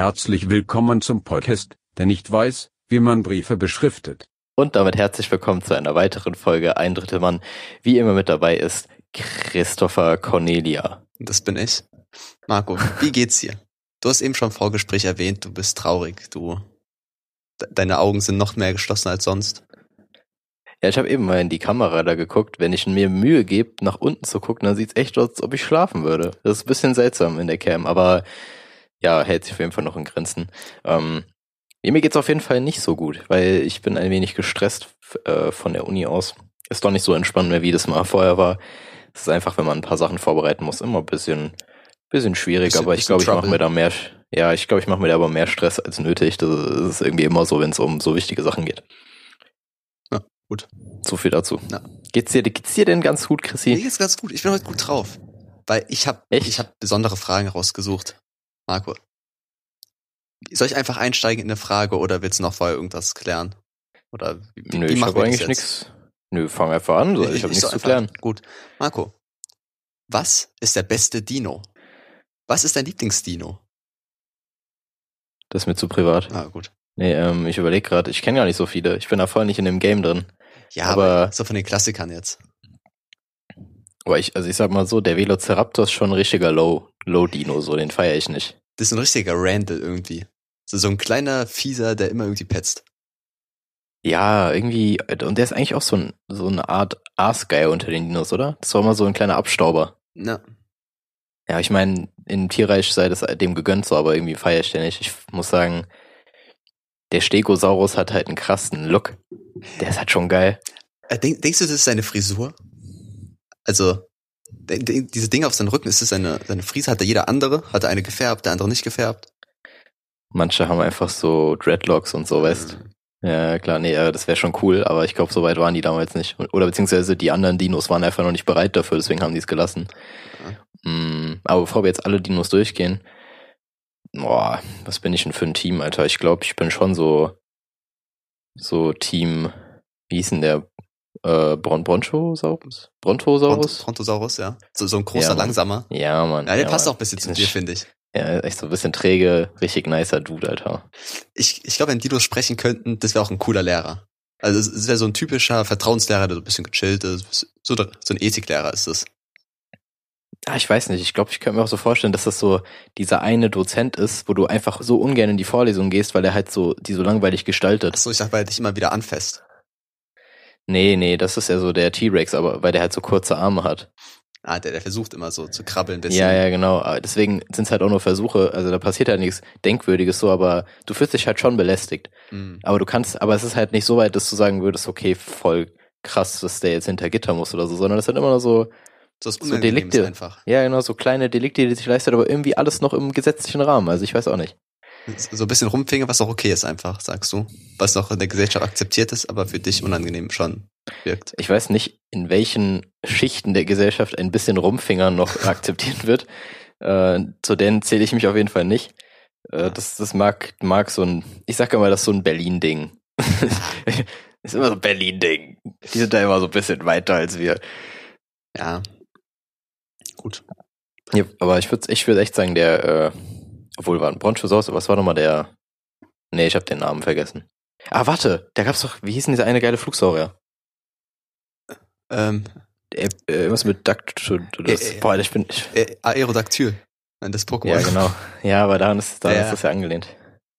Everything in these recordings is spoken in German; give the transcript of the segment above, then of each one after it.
Herzlich willkommen zum Podcast, der nicht weiß, wie man Briefe beschriftet. Und damit herzlich willkommen zu einer weiteren Folge Ein Drittel Mann. Wie immer mit dabei ist Christopher Cornelia. Das bin ich. Marco, wie geht's dir? Du hast eben schon im Vorgespräch erwähnt, du bist traurig. Du, de deine Augen sind noch mehr geschlossen als sonst. Ja, ich habe eben mal in die Kamera da geguckt. Wenn ich mir Mühe gebe, nach unten zu gucken, dann sieht's echt aus, als ob ich schlafen würde. Das ist ein bisschen seltsam in der Cam, aber ja, hält sich auf jeden Fall noch in Grenzen. Ähm, mir geht's auf jeden Fall nicht so gut, weil ich bin ein wenig gestresst äh, von der Uni aus. Ist doch nicht so entspannt mehr, wie das mal vorher war. Es ist einfach, wenn man ein paar Sachen vorbereiten muss, immer ein bisschen, bisschen schwierig, bisschen, aber ich glaube, ich mache mir da mehr, ja, ich glaube, ich mache mir da aber mehr Stress als nötig. Das ist irgendwie immer so, wenn es um so wichtige Sachen geht. Ja, gut. So viel dazu. Ja. Geht's dir, geht's dir denn ganz gut, Chrissy? Mir geht's ganz gut. Ich bin heute gut drauf. Weil ich habe ich hab besondere Fragen rausgesucht. Marco. Soll ich einfach einsteigen in eine Frage oder willst du noch vorher irgendwas klären? Oder wie, Nö, wie ich habe eigentlich nichts. Nö, fang einfach an. So. Ich, ich habe nichts zu klären. Gut. Marco, was ist der beste Dino? Was ist dein Lieblingsdino? Das ist mir zu privat. Ah, gut. Nee, ähm, ich überlege gerade, ich kenne gar nicht so viele. Ich bin da voll nicht in dem Game drin. Ja, aber, aber so von den Klassikern jetzt. Aber ich, also ich sag mal so, der Velociraptor ist schon ein richtiger Low, Low Dino, so, den feiere ich nicht. Das ist ein richtiger Randall irgendwie. So, so ein kleiner Fieser, der immer irgendwie petzt. Ja, irgendwie, und der ist eigentlich auch so, ein, so eine Art Aasgeier unter den Dinos, oder? Das war immer so ein kleiner Abstauber. Ja. Ja, ich meine, im Tierreich sei das dem gegönnt so, aber irgendwie feiere ich den nicht. Ich muss sagen, der Stegosaurus hat halt einen krassen Look. Der ist halt schon geil. Äh, denk, denkst du, das ist seine Frisur? Also, diese Dinge auf seinem Rücken, ist es seine, seine Frise? Hat da jeder andere? Hat er eine gefärbt, der andere nicht gefärbt? Manche haben einfach so Dreadlocks und so, weißt mhm. Ja, klar, nee, das wäre schon cool, aber ich glaube, so weit waren die damals nicht. Oder beziehungsweise die anderen Dinos waren einfach noch nicht bereit dafür, deswegen haben die es gelassen. Mm, aber bevor wir jetzt alle Dinos durchgehen, boah, was bin ich denn für ein Team, Alter? Ich glaube, ich bin schon so, so Team, wie hieß denn der? Äh, Bron Bronchosaurus? Brontosaurus? Brontosaurus, ja. So, so ein großer, ja, langsamer. Ja, Mann. Ja, der ja, passt Mann. auch ein bisschen zu dir, finde ich. Ja, echt so ein bisschen träge, richtig nicer Dude, Alter. Ich, ich glaube, wenn Dinos sprechen könnten, das wäre auch ein cooler Lehrer. Also es wäre so ein typischer Vertrauenslehrer, der so ein bisschen gechillt ist. So, so ein Ethiklehrer ist das. Ah, ich weiß nicht. Ich glaube, ich könnte mir auch so vorstellen, dass das so dieser eine Dozent ist, wo du einfach so ungern in die Vorlesung gehst, weil er halt so die so langweilig gestaltet. Ach so, ich dachte, weil er dich immer wieder anfasst. Nee, nee, das ist ja so der T-Rex, aber weil der halt so kurze Arme hat. Ah, der, der versucht immer so zu krabbeln bisschen. Ja, ja, genau. Deswegen sind es halt auch nur Versuche. Also da passiert halt nichts Denkwürdiges so, aber du fühlst dich halt schon belästigt. Mhm. Aber du kannst, aber es ist halt nicht so weit, dass du sagen würdest, okay, voll krass, dass der jetzt hinter Gitter muss oder so, sondern es sind immer nur so, so, so Delikte. Einfach. Ja, genau, so kleine Delikte, die sich leistet, aber irgendwie alles noch im gesetzlichen Rahmen. Also ich weiß auch nicht. So ein bisschen rumfinger, was auch okay ist einfach, sagst du. Was noch in der Gesellschaft akzeptiert ist, aber für dich unangenehm schon wirkt. Ich weiß nicht, in welchen Schichten der Gesellschaft ein bisschen Rumfingern noch akzeptiert wird. Äh, zu denen zähle ich mich auf jeden Fall nicht. Äh, das, das mag, mag so ein, ich sag immer, das ist so ein Berlin-Ding. ist immer so ein Berlin-Ding. Die sind da immer so ein bisschen weiter als wir. Ja. Gut. Ja, aber ich würde ich würd echt sagen, der, äh, obwohl war ein Bronchosaurus, was war nochmal der? Nee, ich habe den Namen vergessen. Ah, warte, da gab's doch, wie hieß denn dieser eine geile Flugsaurier? Ähm, äh, irgendwas mit Dakt, äh, boah, ich bin, ich, äh, Aerodactyl. Das Pokémon. Ja, genau. Ja, aber daran ist, daran ja. ist das ja angelehnt.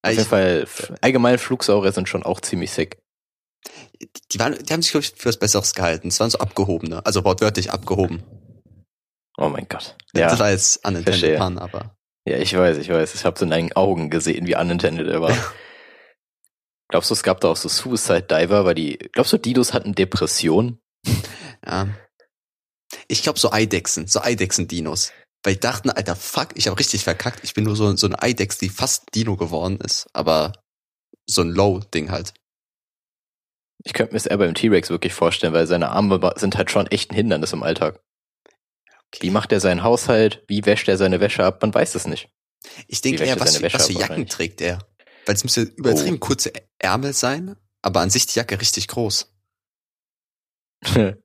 Auf ich, jeden Fall, allgemein Flugsaurier sind schon auch ziemlich sick. Die, waren, die haben sich, glaube ich, für was Besseres gehalten. Es waren so abgehobene, also wortwörtlich abgehoben. Oh mein Gott. Ja, das war jetzt unintended Pun, aber. Ja, ich weiß, ich weiß. Ich habe es in deinen Augen gesehen, wie unintended er war. glaubst du, es gab da auch so Suicide Diver, weil die, glaubst du, Didos hatten Depression? Ja. Ich glaube so Eidechsen, so Eidechsen-Dinos. Weil ich dachten, alter, fuck, ich habe richtig verkackt. Ich bin nur so, so eine Eidechs, die fast Dino geworden ist, aber so ein Low-Ding halt. Ich könnte mir das eher beim T-Rex wirklich vorstellen, weil seine Arme sind halt schon echt ein Hindernis im Alltag. Wie macht er seinen Haushalt? Wie wäscht er seine Wäsche ab? Man weiß es nicht. Ich denke eher, was, was für Jacken trägt er? Weil es müsste übertrieben oh. kurze Ärmel sein, aber an sich die Jacke richtig groß.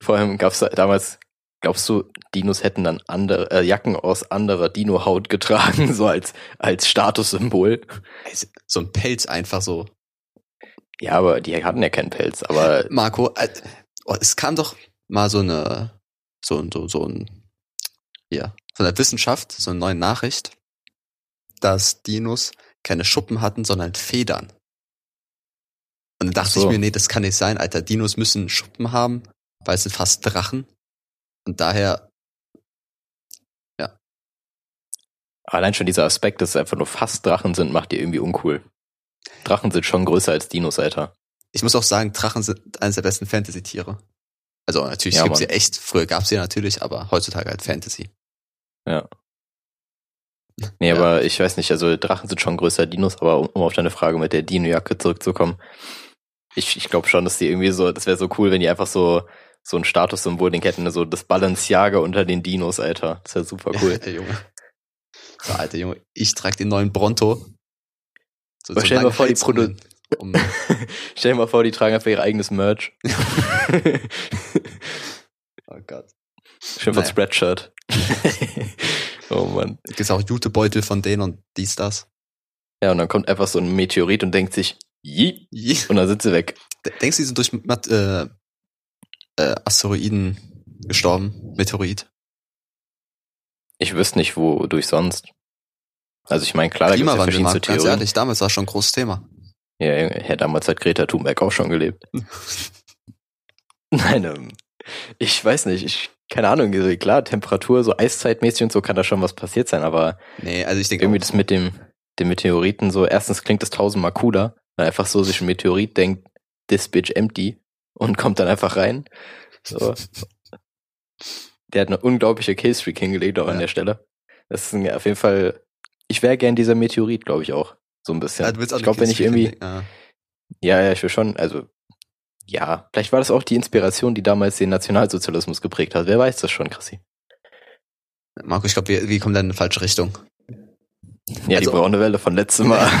Vor allem gab's damals, Glaubst du, Dinos hätten dann andere äh, Jacken aus anderer Dino-Haut getragen, so als als Statussymbol? Also, So ein Pelz einfach so. Ja, aber die hatten ja keinen Pelz. Aber Marco, äh, oh, es kam doch mal so eine, so ein, so, so ein, ja, von der Wissenschaft, so eine neue Nachricht, dass Dinos keine Schuppen hatten, sondern Federn. Und dann dachte Ach so. ich mir, nee, das kann nicht sein, Alter. Dinos müssen Schuppen haben, weil es sind fast Drachen. Und daher, allein schon dieser Aspekt, dass es einfach nur fast Drachen sind, macht die irgendwie uncool. Drachen sind schon größer als Dinos, Alter. ich muss auch sagen, Drachen sind eines der besten Fantasy-Tiere. Also natürlich Ja, gibt's sie echt, früher gab's sie natürlich, aber heutzutage halt Fantasy. Ja. Nee, Ja. aber ich weiß nicht, also Drachen sind schon größer Dinos, aber um, um auf deine Frage mit der Dino-Jacke zurückzukommen, ich, ich glaube schon, dass die irgendwie so, das wäre so cool, wenn die einfach so so ein Statussymbol den hätten, so das Balenciaga unter den Dinos, Alter. Das wäre super cool. Alter Junge. So, Alter Junge, ich trage den neuen Bronto. So, Aber stell dir mal vor, die Halsungen, um, Stell dir mal vor, die tragen einfach ihr eigenes Merch. Oh Gott. Schön von Naja. Spreadshirt. oh Mann. Gibt's auch Jutebeutel von denen und dies, das. Ja, und dann kommt einfach so ein Meteorit und denkt sich, Je- und dann sind sie weg. Denkst du, die sind durch äh, äh, Asteroiden gestorben? Meteorit? Ich wüsste nicht, wodurch sonst. Also ich meine, klar, da gibt es ja verschiedenste Marc, ganz Theorien. ehrlich, damals war schon ein großes Thema. Ja, ja, damals hat Greta Thunberg auch schon gelebt. Nein, ähm, ich weiß nicht, ich, keine Ahnung, also klar, Temperatur, so eiszeitmäßig und so kann da schon was passiert sein, aber Nee, also ich denke irgendwie auch, das mit dem, dem Meteoriten so, erstens klingt das tausendmal cooler, weil einfach so sich ein Meteorit denkt, this bitch empty und kommt dann einfach rein. So. Der hat eine unglaubliche Killstreak hingelegt auch an Ja. der Stelle. Das ist ein, auf jeden Fall, ich wäre gern dieser Meteorit, glaube ich auch. So ein bisschen. Auch ich glaube, wenn ich irgendwie, Ja. ja, ja, ich will schon, also, ja, vielleicht war das auch die Inspiration, die damals den Nationalsozialismus geprägt hat. Wer weiß das schon, Chrissy. Marco, ich glaube, wir, wir kommen da in eine falsche Richtung. Ja, Also- die braune Welle von letztem Mal.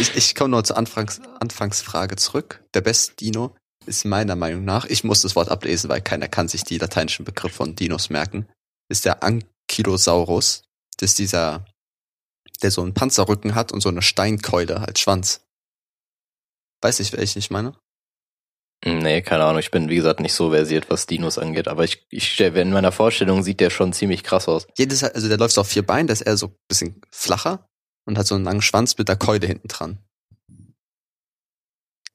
Ich, ich komme noch zur Anfangs, Anfangsfrage zurück. Der beste Dino ist meiner Meinung nach, ich muss das Wort ablesen, weil keiner kann sich die lateinischen Begriffe von Dinos merken, ist der Ankylosaurus. Das ist dieser, der so einen Panzerrücken hat und so eine Steinkeule als Schwanz. Weiß ich, welchen ich meine? nee, keine Ahnung, ich bin, wie gesagt, nicht so versiert, was Dinos angeht, aber ich, ich in meiner Vorstellung sieht der schon ziemlich krass aus. Jedes, also der läuft so auf vier Beinen, der ist eher so ein bisschen flacher und hat so einen langen Schwanz mit der Keule hinten dran.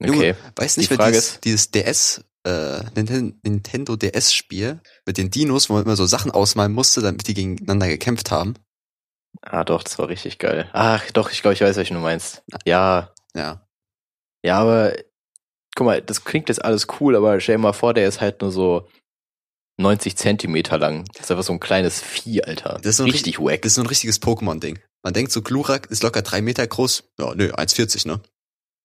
Okay. Weiß Die nicht, wer Frage dieses, dieses DS, äh, Ninten- Nintendo DS-Spiel mit den Dinos, wo man immer so Sachen ausmalen musste, damit die gegeneinander gekämpft haben. Ah, doch, das war richtig geil. Ach, doch, ich glaube, ich weiß, welchen du meinst. Ja, Ja. ja, aber guck mal, das klingt jetzt alles cool, aber stell dir mal vor, der ist halt nur so 90 Zentimeter lang. Das ist einfach so ein kleines Vieh, Alter. Das ist so ein richtig wack. Das ist so ein richtiges Pokémon-Ding. Man denkt so, Glurak ist locker drei Meter groß. Ja, nö, 1,40, ne?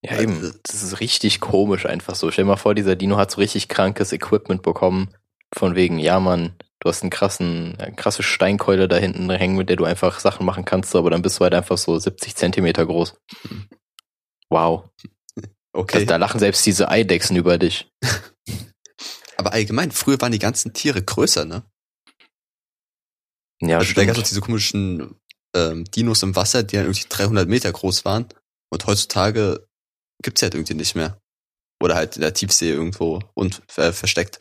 Ja, eben. Das ist richtig komisch einfach so. Stell dir mal vor, dieser Dino hat so richtig krankes Equipment bekommen. Von wegen, ja, Mann, du hast einen krassen, eine krasse Steinkeule da hinten hängen, mit der du einfach Sachen machen kannst, aber dann bist du halt einfach so 70 Zentimeter groß. Wow. Okay. Also, da lachen selbst diese Eidechsen über dich. Aber allgemein, früher waren die ganzen Tiere größer, ne? Ja, also da gab es diese komischen ähm, Dinos im Wasser, die dann irgendwie 300 Meter groß waren. Und heutzutage gibt's die halt irgendwie nicht mehr. Oder halt in der Tiefsee irgendwo und äh, versteckt.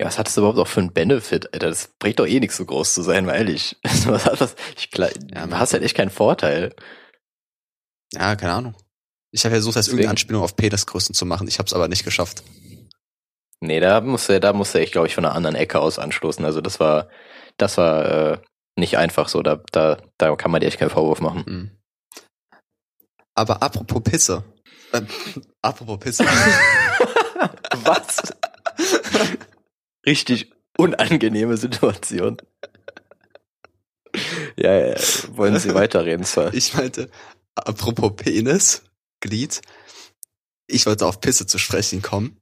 Ja, was hat das überhaupt auch für einen Benefit, Alter? Das bringt doch eh nichts, so groß zu sein, mal ehrlich. Was hat das? Ich, klar, Ja, du hast halt echt keinen Vorteil. Ja, keine Ahnung. Ich habe versucht, das Deswegen- irgendeine Anspielung auf Peters Größen zu machen. Ich habe es aber nicht geschafft. Nee, da musste, da musste ich, glaube ich, von einer anderen Ecke aus anstoßen. Also das war, das war äh, nicht einfach so. Da, da, da kann man dir echt keinen Vorwurf machen. Hm. Aber apropos Pisse. Äh, apropos Pisse. Was? Richtig unangenehme Situation. Ja, ja, wollen Sie weiterreden, Sir? Ich meinte, apropos Penis, Glied. Ich wollte auf Pisse zu sprechen kommen.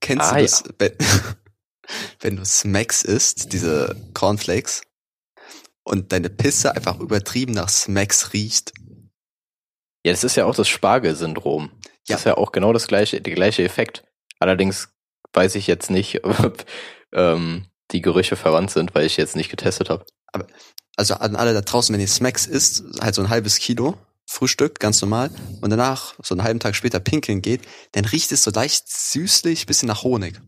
Kennst Ah, du das, wenn, wenn du Smacks isst, diese Cornflakes, und deine Pisse einfach übertrieben nach Smacks riecht? Ja, das ist ja auch das Spargelsyndrom. Das Ja. ist ja auch genau das gleiche, der gleiche Effekt. Allerdings weiß ich jetzt nicht, ob, ähm, die Gerüche verwandt sind, weil ich jetzt nicht getestet habe. Also an alle da draußen, wenn ihr Smacks isst, halt so ein halbes Kilo Frühstück, ganz normal, und danach so einen halben Tag später pinkeln geht, dann riecht es so leicht süßlich, bisschen nach Honig.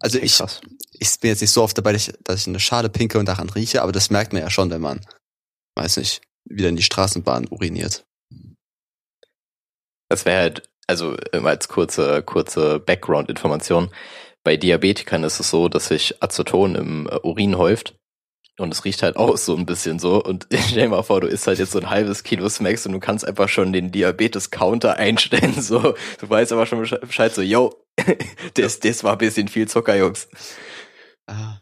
Also ich, Krass. ich bin jetzt nicht so oft dabei, dass ich, eine Schale pinke und daran rieche, aber das merkt man ja schon, wenn man, weiß nicht, wieder in die Straßenbahn uriniert. Das wäre halt, also als kurze, kurze Background-Information. Bei Diabetikern ist es so, dass sich Aceton im äh, Urin häuft. Und es riecht halt auch so ein bisschen so. Und stell dir mal vor, du isst halt jetzt so ein halbes Kilo Smacks und du kannst einfach schon den Diabetes-Counter einstellen. So, du weißt aber schon Besche- Bescheid, so, yo, das, das war ein bisschen viel Zucker, Jungs. Ah,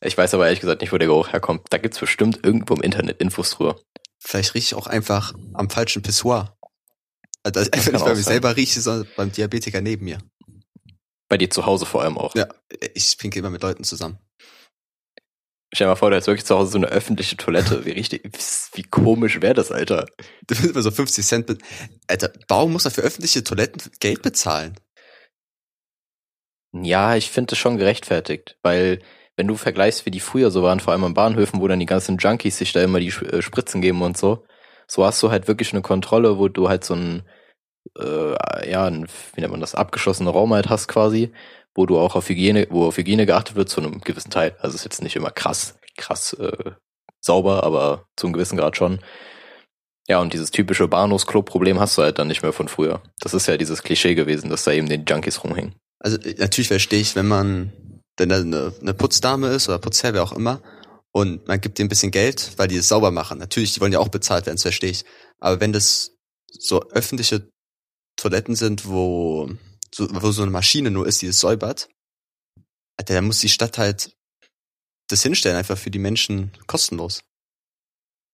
Ich weiß aber ehrlich gesagt nicht, wo der Geruch herkommt. Da gibt's bestimmt irgendwo im Internet Infos drüber. vielleicht rieche ich auch einfach am falschen Pissoir. Also einfach nicht bei mir sein. selber rieche, sondern beim Diabetiker neben mir. Bei dir zu Hause vor allem auch. Ja, ich pinke immer mit Leuten zusammen. Stell dir mal vor, du hast wirklich zu Hause so eine öffentliche Toilette. Wie richtig, wie komisch wäre das, Alter? Du willst immer so 50 Cent. Alter, warum muss er für öffentliche Toiletten Geld bezahlen? Ja, ich finde es schon gerechtfertigt, weil wenn du vergleichst, wie die früher so waren, vor allem an Bahnhöfen, wo dann die ganzen Junkies sich da immer die äh, Spritzen geben und so, so hast du halt wirklich eine Kontrolle, wo du halt so ein, äh, ja, ein, wie nennt man das, abgeschlossenen Raum halt hast quasi, wo du auch auf Hygiene, wo auf Hygiene geachtet wird zu einem gewissen Teil. Also ist jetzt nicht immer krass, krass äh, sauber, aber zu einem gewissen Grad schon. Ja, und dieses typische Bahnhofsklo-Problem hast du halt dann nicht mehr von früher. Das ist ja dieses Klischee gewesen, dass da eben den Junkies rumhängen. Also äh, natürlich verstehe ich, wenn man wenn da eine, eine Putzdame ist oder Putzherr, wer auch immer, und man gibt denen ein bisschen Geld, weil die es sauber machen. Natürlich, die wollen ja auch bezahlt werden, das verstehe ich. Aber wenn das so öffentliche Toiletten sind, wo so, wo so eine Maschine nur ist, die es säubert, Alter, dann muss die Stadt halt das hinstellen, einfach für die Menschen kostenlos.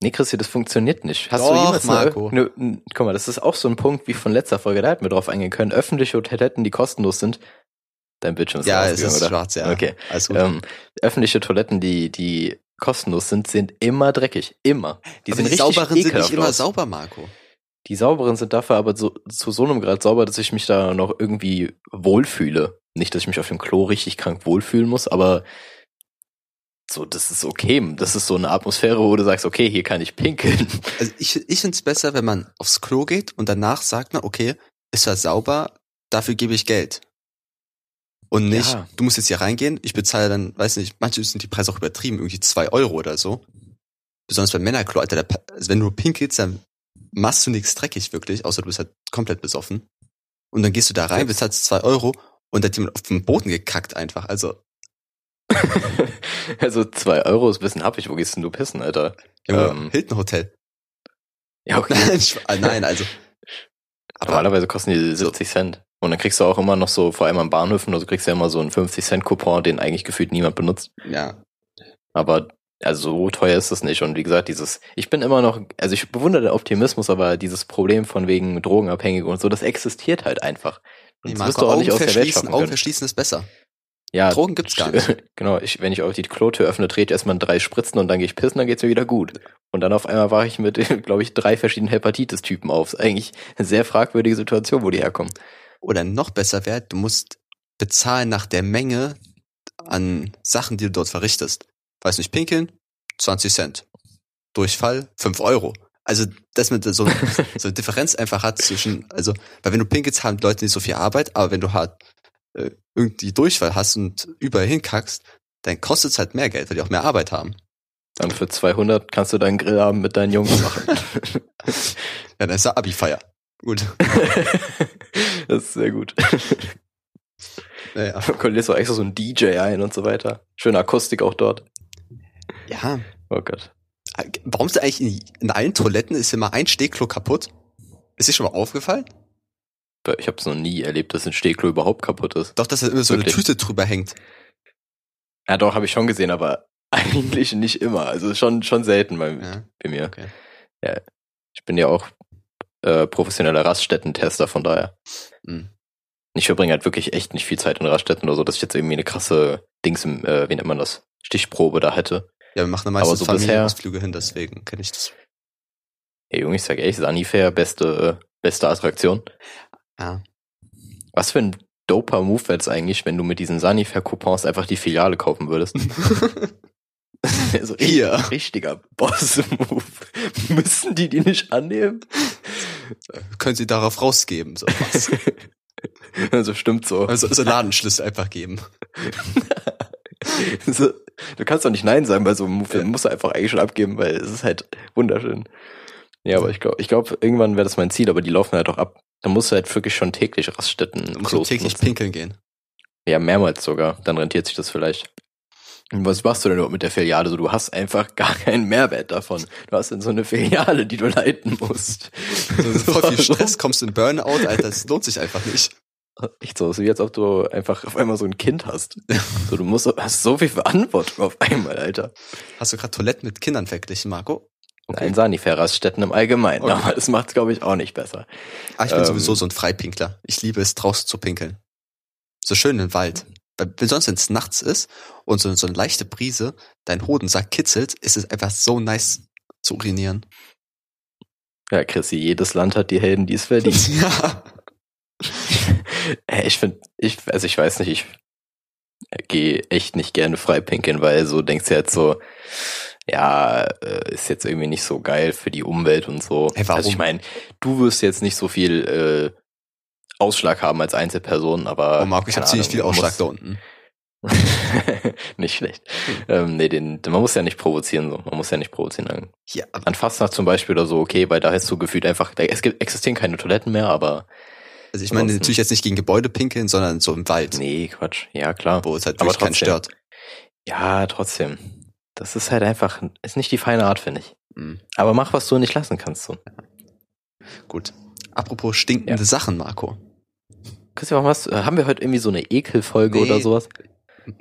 Nee, Christi, das funktioniert nicht. Hast du Doch, jemals Marco. Eine, ne, guck mal, das ist auch so ein Punkt wie von letzter Folge, da hätten wir drauf eingehen können. Öffentliche Toiletten, die kostenlos sind. Dein Bildschirm ist ja, es ist oder? schwarz, ja. Okay. Alles gut. Ähm, öffentliche Toiletten, die, die kostenlos sind, sind immer dreckig. Immer. Die Aber sind die richtig sauberen sind nicht immer aus. sauber, Marco. Die sauberen sind dafür aber so, zu so einem Grad sauber, dass ich mich da noch irgendwie wohlfühle. Nicht, dass ich mich auf dem Klo richtig krank wohlfühlen muss, aber so, das ist okay. Das ist so eine Atmosphäre, wo du sagst, okay, hier kann ich pinkeln. Also ich, ich finde es besser, wenn man aufs Klo geht und danach sagt man, okay, ist ja sauber, dafür gebe ich Geld. Und nicht, Ja. du musst jetzt hier reingehen, ich bezahle dann, weiß nicht, manche sind die Preise auch übertrieben, irgendwie zwei Euro oder so. Besonders beim Männerklo, Alter, Pa- also wenn du pinkelst, dann machst du nichts dreckig wirklich, außer du bist halt komplett besoffen. Und dann gehst du da rein, bezahlst zwei Euro und da hat jemand auf den Boden gekackt einfach. Also, also zwei Euro ist ein bisschen happig. Wo gehst denn du pissen, Alter? Junge, Ähm. Hilton Hotel. Ja, okay. Nein, also. Aber Normalerweise kosten die 70 Cent. Und dann kriegst du auch immer noch so, vor allem an Bahnhöfen, also kriegst du ja immer so einen 50-Cent-Coupon, den eigentlich gefühlt niemand benutzt. ja, Aber also so teuer ist das nicht. Und wie gesagt, dieses, ich bin immer noch, also ich bewundere den Optimismus, aber dieses Problem von wegen Drogenabhängige und so, das existiert halt einfach. Und nee, das Marco, wirst du auch Augen nicht aus der Welt verschließen, schaffen Augen können. verschließen ist besser. Ja, Drogen gibt's gar nicht. Genau, ich, wenn ich auch die Klotür öffne, dreht erstmal drei Spritzen und dann gehe ich pissen, dann geht's mir wieder gut. Und dann auf einmal war ich mit, glaube ich, drei verschiedenen Hepatitis-Typen auf. Ist eigentlich eine sehr fragwürdige Situation, wo die herkommen. Oder noch besser wäre, du musst bezahlen nach der Menge an Sachen, die du dort verrichtest. Weiß nicht, pinkeln, 20 Cent. Durchfall, 5 Euro. Also, dass man so, so eine Differenz einfach hat zwischen, also, weil wenn du pinkelst, haben Leute nicht so viel Arbeit, aber wenn du halt äh, irgendwie Durchfall hast und überall hinkackst, dann kostet es halt mehr Geld, weil die auch mehr Arbeit haben. Dann für 200 kannst du deinen Grillabend mit deinen Jungs machen. Ja, dann ist ja Abi-Feier. Gut. das ist sehr gut. Naja. Du lädst auch extra so einen DJ ein und so weiter. Schöne Akustik auch dort. Ja. Oh Gott. Warum ist eigentlich in, in allen Toiletten ist immer ein Stehklo kaputt? Ist dir schon mal aufgefallen? Ich habe es noch nie erlebt, dass ein Stehklo überhaupt kaputt ist. Doch, dass da immer so Wirklich? eine Tüte drüber hängt. Ja, doch, habe ich schon gesehen, aber eigentlich nicht immer. Also schon, schon selten bei, Ja. bei mir. Okay. Ja. Ich bin ja auch äh, professioneller Raststätten-Tester, von daher. Mhm. Ich verbringe halt wirklich echt nicht viel Zeit in Raststätten oder so, dass ich jetzt irgendwie eine krasse Dings im, äh, wie nennt man das? Stichprobe da hätte. Ja, wir machen meistens so Familienausflüge hin, deswegen kenne ich das. Ey, Junge, ich sag ehrlich, Sanifair, beste, äh, beste Attraktion. Ja. Was für ein doper Move wäre es eigentlich, wenn du mit diesen Sanifair-Coupons einfach die Filiale kaufen würdest. also Hier. richtig- richtiger Boss-Move. Müssen die die nicht annehmen? Können Sie darauf rausgeben, so was. Also stimmt so. Also, so Ladenschlüssel einfach geben. Du kannst doch nicht Nein sagen bei so einem. Den musst du einfach eigentlich schon abgeben, weil es ist halt wunderschön. Ja, aber ich glaube, ich glaube, irgendwann wäre das mein Ziel, aber die laufen halt auch ab. Da musst du halt wirklich schon täglich Raststätten Du musst Klos täglich benutzen. pinkeln gehen. Ja, mehrmals sogar. Dann rentiert sich das vielleicht. Und was machst du denn überhaupt mit der Filiale? So, du hast einfach gar keinen Mehrwert davon. Du hast dann so eine Filiale, die du leiten musst. So, voll viel? Stress, kommst du in Burnout, Alter, das lohnt sich einfach nicht. Echt so, so wie als ob du einfach auf einmal so ein Kind hast. So, du musst, hast so viel Verantwortung auf einmal, Alter. Hast du gerade Toiletten mit Kindern verglichen, Marco? Okay. Nein, Sanifair-Raststätten im Allgemeinen. Okay. Aber das macht glaube ich, auch nicht besser. Ah, ich bin Ähm. sowieso so ein Freipinkler. Ich liebe es, draußen zu pinkeln. So schön im Wald. Weil wenn sonst, wenn es nachts ist und so, so eine leichte Brise dein Hodensack kitzelt, ist es einfach so nice zu urinieren. Ja, Chrissy, jedes Land hat die Helden, die es verdient. ja. Ich finde, ich, also ich weiß nicht, ich gehe echt nicht gerne frei pinkeln, weil so denkst du jetzt so, ja, äh, ist jetzt irgendwie nicht so geil für die Umwelt und so. Ey, warum? Also ich meine, du wirst jetzt nicht so viel äh, Ausschlag haben als Einzelperson, aber Oh Marco, ich habe ziemlich viel Ausschlag da unten. nicht schlecht. Ähm, nee, den, man muss ja nicht provozieren, so. Man muss ja nicht provozieren. Ja, An Fastnacht zum Beispiel oder so, okay, weil da hast du gefühlt einfach, da, es gibt, existieren keine Toiletten mehr, aber also ich meine Ansonsten- natürlich jetzt nicht gegen Gebäude pinkeln, sondern so im Wald, nee, Quatsch. Ja, klar. wo es halt wirklich keinen trotzdem. stört. Ja, trotzdem. Das ist halt einfach, ist nicht die feine Art, finde ich. Mhm. Aber mach, was du nicht lassen kannst. So. Gut. Apropos stinkende Ja. Sachen, Marco. Christian, was, haben wir heute irgendwie so eine Ekelfolge Nee. oder sowas?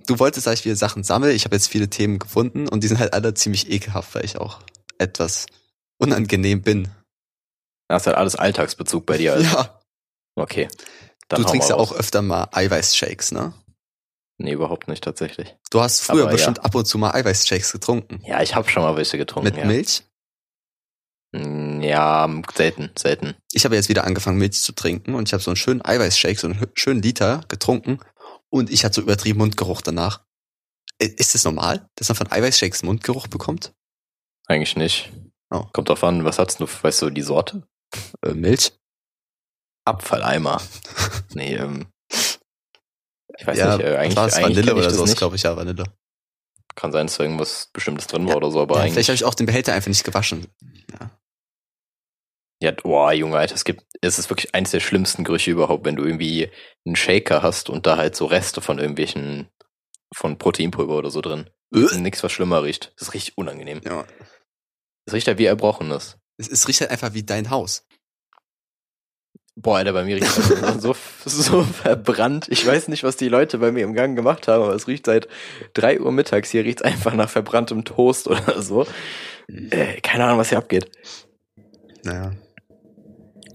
Du wolltest, dass ich wieder Sachen sammle. Ich habe jetzt viele Themen gefunden und die sind halt alle ziemlich ekelhaft, weil ich auch etwas unangenehm bin. Das ist halt alles Alltagsbezug bei dir. Also. Ja. Okay. Du trinkst ja auch öfter mal Eiweißshakes, ne? Nee, überhaupt nicht tatsächlich. Du hast früher Aber bestimmt ab und zu mal Eiweißshakes getrunken. Ja, ich habe schon mal welche getrunken. Mit ja. Milch? Mm, Ja, selten, selten. Ich habe jetzt wieder angefangen, Milch zu trinken und ich habe so einen schönen Eiweißshake, so einen schönen Liter getrunken und ich hatte so übertrieben Mundgeruch danach. Ist das normal, dass man von Eiweißshakes Mundgeruch bekommt? Eigentlich nicht. Oh. Kommt drauf an, was hast du, weißt du, die Sorte? Äh, Milch? Abfalleimer. nee, ähm. Ich weiß ja, nicht, äh, eigentlich, war es eigentlich Vanille oder das so, nicht. glaube ich, ja, Vanille. Kann sein, dass da irgendwas Bestimmtes drin war Ja. oder so, aber Ja, eigentlich. vielleicht habe ich auch den Behälter einfach nicht gewaschen. Ja, boah, Junge, Alter, es gibt, es ist wirklich eines der schlimmsten Gerüche überhaupt, wenn du irgendwie einen Shaker hast und da halt so Reste von irgendwelchen, von Proteinpulver oder so drin. Äh? Nichts, was schlimmer riecht. Das ist richtig unangenehm. Ja. Das riecht ja wie Erbrochenes. Es, es riecht halt einfach wie dein Haus. Boah, Alter, bei mir riecht das so, so verbrannt. Ich weiß nicht, was die Leute bei mir im Gang gemacht haben, aber es riecht seit drei Uhr mittags. Hier riecht einfach nach verbranntem Toast oder so. Äh, keine Ahnung, was hier abgeht. Naja.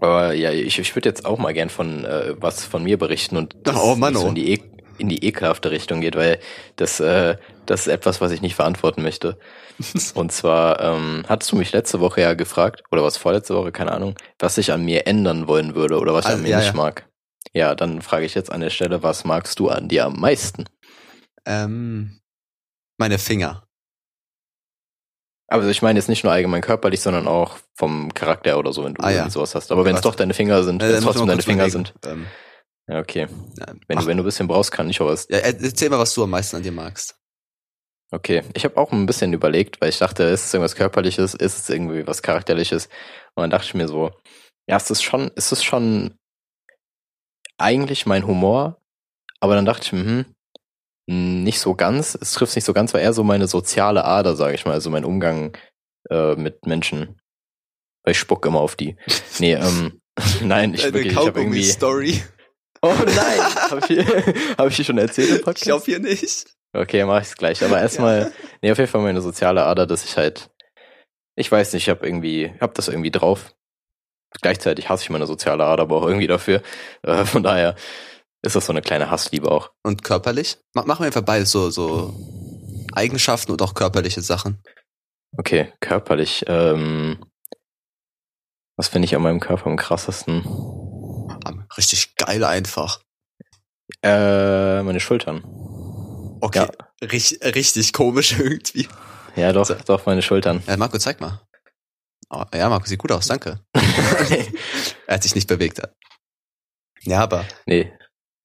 Aber ja, ich, ich würde jetzt auch mal gern von äh, was von mir berichten und das Oh, Mann, nicht so oh. in die, e in die ekelhafte Richtung geht, weil das, äh, das ist etwas, was ich nicht verantworten möchte. Und zwar ähm, hattest du mich letzte Woche ja gefragt, oder was vorletzte Woche, keine Ahnung, was ich an mir ändern wollen würde oder was ich Ah, an mir ja, nicht ja. mag. Ja, dann frage ich jetzt an der Stelle, was magst du an dir am meisten? Ähm, meine Finger. Aber ich meine jetzt nicht nur allgemein körperlich, sondern auch vom Charakter oder so, wenn du Ah, ja. sowas hast. Aber wenn es doch deine Finger sind, Äh, wenn es trotzdem deine Finger sind. Ähm, Ja, okay. Wenn ach, du, wenn du ein bisschen brauchst, kann ich auch was ja, erzähl mal, was du am meisten an dir magst. Okay, ich habe auch ein bisschen überlegt, weil ich dachte, ist es irgendwas Körperliches, ist es irgendwie was Charakterliches? Und dann dachte ich mir so, ja, es ist schon, es ist schon eigentlich mein Humor, aber dann dachte ich mir, hm, nicht so ganz, es trifft nicht so ganz, war eher so meine soziale Ader, sage ich mal, also mein Umgang äh, mit Menschen. Weil ich spuck immer auf die. Nee, ähm, nein, ich wirklich, ich habe irgendwie. Story. Oh nein, habe ich, hab ich die schon erzählt im Ich Podcast? glaube hier nicht. Okay, mach ich's gleich. Aber erstmal, nee, auf jeden Fall meine soziale Ader, dass ich halt, ich weiß nicht, ich habe irgendwie, hab das irgendwie drauf. Gleichzeitig hasse ich meine soziale Ader, aber auch irgendwie dafür. Äh, von daher ist das so eine kleine Hassliebe auch. Und körperlich? Mach, machen wir einfach beides so, so Eigenschaften und auch körperliche Sachen. Okay, körperlich. Ähm, was finde ich an meinem Körper am krassesten? Ah, Richtig geil einfach. Äh, meine Schultern. Okay, Ja. Rich, richtig komisch irgendwie. Ja, doch, So. doch, meine Schultern. Ja, Marco, zeig mal. Oh, ja, Marco, sieht gut aus, danke. Er hat sich nicht bewegt. Ja, aber, nee,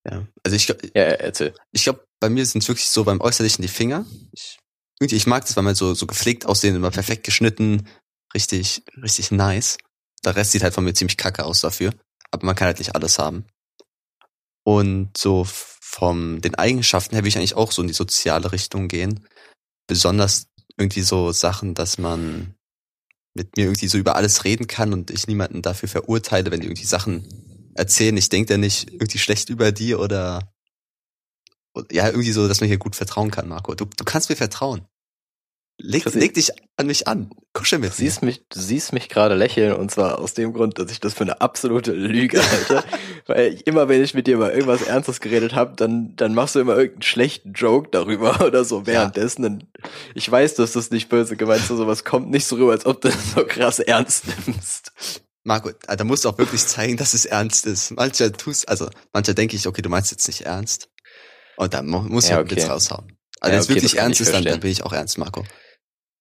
ja. Also ich, glaub- ja, erzähl. ich glaube, bei mir sind es wirklich so beim Äußerlichen die Finger. Ich, irgendwie, ich mag das, weil man so, so gepflegt aussehen, immer perfekt geschnitten, richtig, richtig nice. Der Rest sieht halt von mir ziemlich kacke aus dafür. Aber man kann halt nicht alles haben. Und so von den Eigenschaften her will ich eigentlich auch so in die soziale Richtung gehen. Besonders irgendwie so Sachen, dass man mit mir irgendwie so über alles reden kann und ich niemanden dafür verurteile, wenn die irgendwie Sachen erzählen. Ich denke da nicht irgendwie schlecht über die oder ja, irgendwie so, dass man hier gut vertrauen kann, Marco. Du, du kannst mir vertrauen. Leg, leg dich an mich an. Kuschel mit Du siehst mich, du siehst mich gerade lächeln und zwar aus dem Grund, dass ich das für eine absolute Lüge halte. Weil ich, immer wenn ich mit dir über irgendwas Ernstes geredet habe, dann, dann machst du immer irgendeinen schlechten Joke darüber oder so währenddessen. Und ich weiß, dass das nicht böse gemeint ist, sowas kommt nicht so rüber, als ob du das so krass ernst nimmst. Marco, äh, da musst du auch wirklich zeigen, dass es ernst ist. Mancher tust, also mancher denke ich, okay, du meinst jetzt nicht ernst. Und dann mu- muss ich Ja, halt einen Witz okay. raushauen. Also Ja, wenn es okay, wirklich ernst ist, dann, dann bin ich auch ernst, Marco.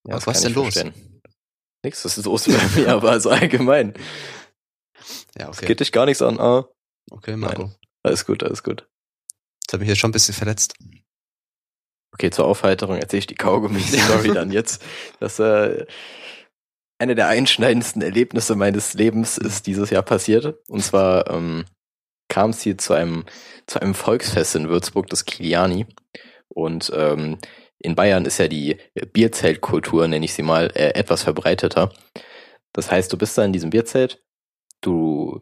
Ja, Was kann denn los? verstehen. Nix, das ist los bei mir, aber also allgemein. Ja, Es okay. geht dich gar nichts an. Ah, Okay, Marco. alles gut, alles gut. Das hat mich jetzt schon ein bisschen verletzt. Okay, zur Aufheiterung erzähle ich die Kaugummi-Story dann jetzt. Das äh, eine der einschneidendsten Erlebnisse meines Lebens ist dieses Jahr passiert. Und zwar ähm, kam es hier zu einem zu einem Volksfest in Würzburg, das Kiliani. Und ähm, in Bayern ist ja die Bierzeltkultur, nenne ich sie mal, äh, etwas verbreiteter. Das heißt, du bist da in diesem Bierzelt, du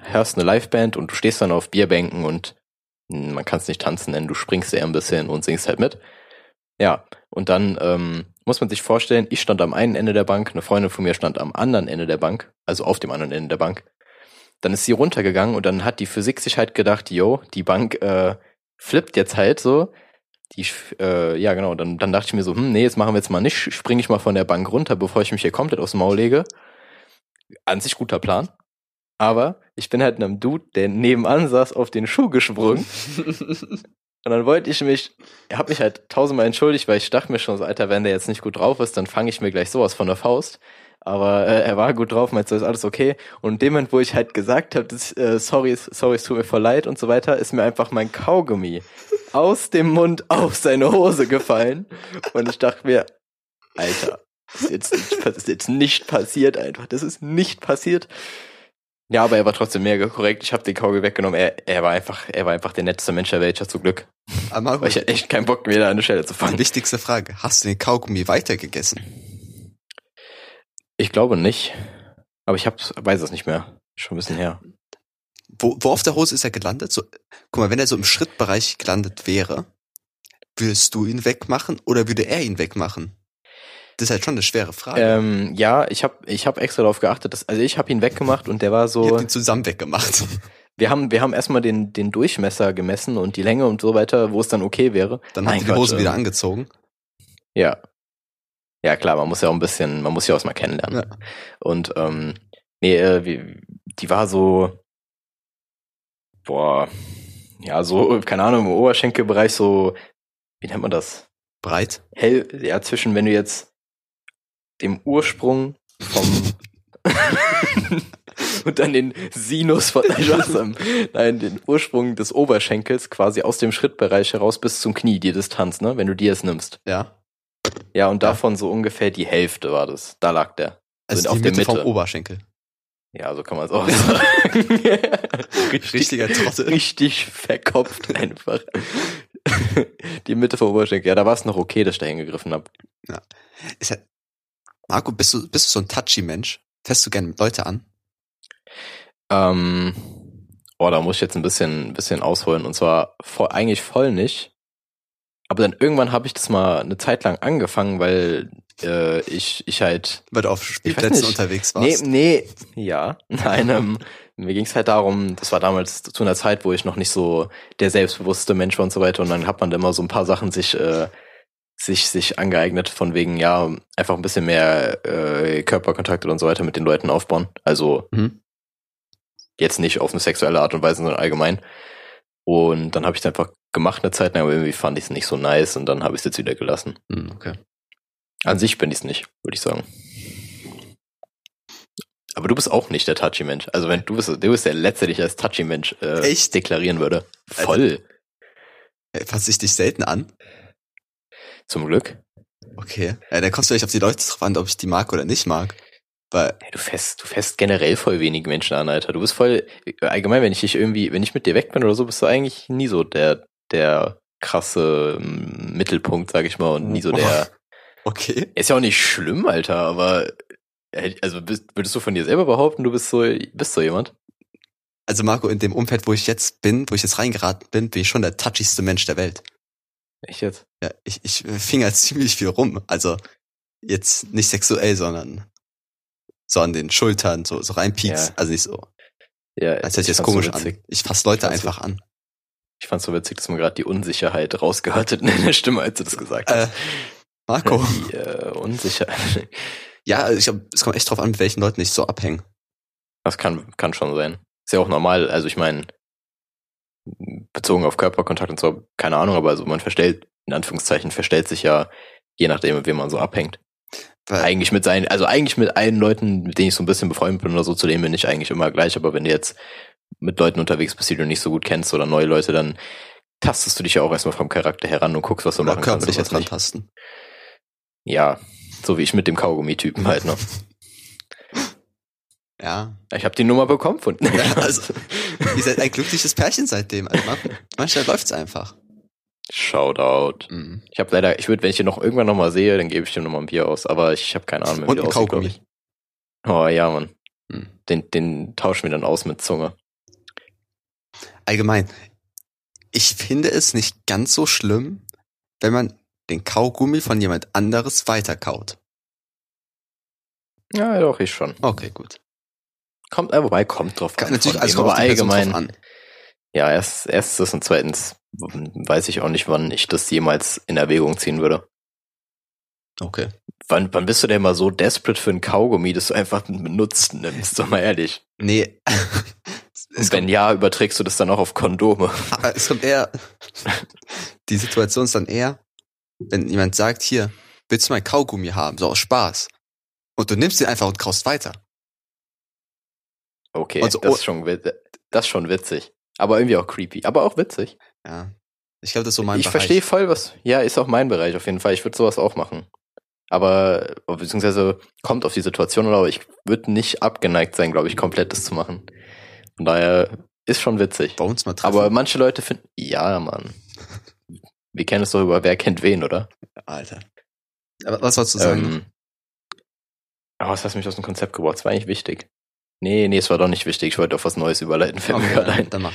hörst eine Liveband und du stehst dann auf Bierbänken und man kann es nicht tanzen nennen, du springst eher ein bisschen und singst halt mit. Ja, und dann ähm, muss man sich vorstellen, ich stand am einen Ende der Bank, eine Freundin von mir stand am anderen Ende der Bank, also auf dem anderen Ende der Bank. Dann ist sie runtergegangen und dann hat die Physik sich halt gedacht, yo, die Bank äh, flippt jetzt halt so. Die, äh, ja genau, dann, dann dachte ich mir so, hm, nee, jetzt machen wir jetzt mal nicht, springe ich mal von der Bank runter, bevor ich mich hier komplett aufs Maul lege. An sich guter Plan. Aber ich bin halt einem Dude, der nebenan saß, auf den Schuh gesprungen. Und dann wollte ich mich, er hat mich halt tausendmal entschuldigt, weil ich dachte mir schon so, Alter, wenn der jetzt nicht gut drauf ist, dann fange ich mir gleich sowas von der Faust. Aber äh, er war gut drauf, meinte, ist alles okay. Und in dem Moment, wo ich halt gesagt habe, äh, sorry, sorry, es tut mir voll leid und so weiter, ist mir einfach mein Kaugummi aus dem Mund auf seine Hose gefallen. Und ich dachte mir, Alter, das ist jetzt nicht, das ist jetzt nicht passiert einfach. Das ist nicht passiert. Ja, aber er war trotzdem mega korrekt. Ich habe den Kaugummi weggenommen. Er, er war einfach, er war einfach der netteste Mensch der Welt, ja zum Glück. Aber Marco, Weil ich hatte echt keinen Bock mehr da an der Stelle zu fangen. wichtigste Frage. Hast du den Kaugummi weitergegessen? Ich glaube nicht. Aber ich hab's, weiß es nicht mehr. Schon ein bisschen her. Wo, wo auf der Hose ist er gelandet? So, guck mal, wenn er so im Schrittbereich gelandet wäre, würdest du ihn wegmachen oder würde er ihn wegmachen? Das ist halt schon eine schwere Frage. Ähm, ja, ich habe ich hab extra darauf geachtet, dass, also ich habe ihn weggemacht und der war so, habt ihn zusammen weggemacht. wir haben, wir haben erstmal den, den Durchmesser gemessen und die Länge und so weiter, wo es dann okay wäre. Dann ihr die Gott, Hosen ähm, wieder angezogen. Ja. Ja, klar, man muss ja auch ein bisschen, man muss ja auch mal kennenlernen. Ja. Und ähm, nee, äh, wie, die war so, boah, ja, so, keine Ahnung, im Oberschenkelbereich so, wie nennt man das? Breit. Hell, ja, zwischen, wenn du jetzt dem Ursprung vom und dann den Sinus von nein, den Ursprung des Oberschenkels quasi aus dem Schrittbereich heraus bis zum Knie, die Distanz, ne, wenn du die jetzt nimmst. Ja. Ja, und Ja. davon so ungefähr die Hälfte war das. Da lag der. Also auf die der Mitte vom Mitte. Oberschenkel. Ja, so kann man es auch sagen. Richtiger Trottel. Richtig verkopft einfach. Die Mitte vom Oberschenkel. Ja, da war es noch okay, dass ich da hingegriffen habe. Ist ja, Marco, bist du, bist du so ein touchy Mensch? Fährst du gerne Leute an? Ähm, oh, da muss ich jetzt ein bisschen, ein bisschen ausholen. Und zwar voll, eigentlich voll nicht. Aber dann irgendwann habe ich das mal eine Zeit lang angefangen, weil äh, ich, ich halt Weil du auf Spielplätzen unterwegs Nee, warst? nee, ja. Nein, ähm, mir ging es halt darum, das war damals zu einer Zeit, wo ich noch nicht so der selbstbewusste Mensch war und so weiter. Und dann hat man da immer so ein paar Sachen sich, äh, sich, sich angeeignet, von wegen, ja, einfach ein bisschen mehr äh, Körperkontakte und so weiter mit den Leuten aufbauen. Also Mhm. jetzt nicht auf eine sexuelle Art und Weise, sondern allgemein. Und dann habe ich es einfach gemacht eine Zeit lang, aber irgendwie fand ich es nicht so nice und dann habe ich es jetzt wieder gelassen. Hm, okay. An sich bin ich es nicht, würde ich sagen. Aber du bist auch nicht der Touchy-Mensch. Also wenn du bist, du bist der Letzte, der dich als Touchy-Mensch äh, Echt? deklarieren würde. Voll. Äh, Fass ich dich selten an? Zum Glück. Okay. Ja, dann kommst du vielleicht auf die Leute drauf an, ob ich die mag oder nicht mag. Weil, Hey, du fährst, du fährst generell voll wenige Menschen an, Alter. Du bist voll, allgemein, wenn ich dich irgendwie, wenn ich mit dir weg bin oder so, bist du eigentlich nie so der, der krasse mm, Mittelpunkt, sag ich mal, und nie so der, okay. ist ja auch nicht schlimm, Alter, aber, äh, also bist, würdest du von dir selber behaupten, du bist so, bist so jemand? Also Marco, in dem Umfeld, wo ich jetzt bin, wo ich jetzt reingeraten bin, bin ich schon der touchigste Mensch der Welt. Echt jetzt? Ja, ich, ich fing halt ziemlich viel rum. Also jetzt nicht sexuell, sondern so an den Schultern, so, so reinpieks. Ja. Also nicht so. Ja, Das hört sich jetzt so komisch witzig. an. Ich fass Leute Ich fand's so- einfach an. Ich fand's so witzig, dass man gerade die Unsicherheit rausgehört hat in der Stimme, als du das gesagt Äh, hast. Marco. Die äh, Unsicherheit. ja, also ich hab, es kommt echt drauf an, mit welchen Leuten ich so abhänge. Das kann, kann schon sein. Ist ja auch normal. Also ich meine, bezogen auf Körperkontakt und so, keine Ahnung, aber also man verstellt, in Anführungszeichen, verstellt sich ja, je nachdem, mit wem man so abhängt. Eigentlich mit seinen, also eigentlich mit allen Leuten, mit denen ich so ein bisschen befreundet bin oder so, zu denen bin ich eigentlich immer gleich, aber wenn du jetzt mit Leuten unterwegs bist, die du nicht so gut kennst oder neue Leute, dann tastest du dich ja auch erstmal vom Charakter heran und guckst, was du oder machen kannst. und jetzt was nicht. rantasten. Ja, so wie ich mit dem Kaugummi-Typen halt, ne? Ja. Ich habe die Nummer bekommen von. Ja, also- Ihr seid ein glückliches Pärchen seitdem. Also man, manchmal läuft's einfach. Shoutout. Mhm. Ich habe leider, ich würde, wenn ich ihn noch irgendwann noch mal sehe, dann gebe ich dem noch mal ein Bier aus. Aber ich habe keine Ahnung wie der aussieht, glaub Kaugummi. ich. Oh ja, Mann. Hm. Den, den tauschen wir dann aus mit Zunge. Allgemein. Ich finde es nicht ganz so schlimm, wenn man den Kaugummi von jemand anderes weiterkaut. Ja, doch, ich schon. Okay, gut. Kommt, äh, wobei, kommt drauf Kann an. natürlich, also kommt aber allgemein. Ja, erst, erstes und zweitens weiß ich auch nicht, wann ich das jemals in Erwägung ziehen würde. Okay. Wann, wann bist du denn mal so desperate für ein Kaugummi, dass du einfach einen benutzt nimmst, doch mal ehrlich. Nee. Und wenn ja, überträgst du das dann auch auf Kondome. aber es kommt eher, die Situation ist dann eher, wenn jemand sagt, hier, willst du mal Kaugummi haben, so aus Spaß. Und du nimmst ihn einfach und kaust weiter. Okay, Also, das, oh- ist schon, wit- das ist schon witzig. Aber irgendwie auch creepy. Aber auch witzig. Ja. Ich glaube, das ist so mein ich Bereich. verstehe voll, was. Ja, ist auch mein Bereich auf jeden Fall. Ich würde sowas auch machen. Aber, beziehungsweise kommt auf die Situation, aber ich würde nicht abgeneigt sein, glaube ich, komplett das zu machen. Von daher ist schon witzig. Bei uns mal treffen. Aber manche Leute finden, ja, Mann. Wir kennen es doch über wer kennt wen, oder? Alter. Aber was sollst du sagen? Ähm, oh, was hast du mich aus dem Konzept gebracht? Das war eigentlich wichtig. Nee, nee, es war doch nicht wichtig. Ich wollte auf was Neues überleiten. Fällt mir Okay, gerade dann, ein. dann mach.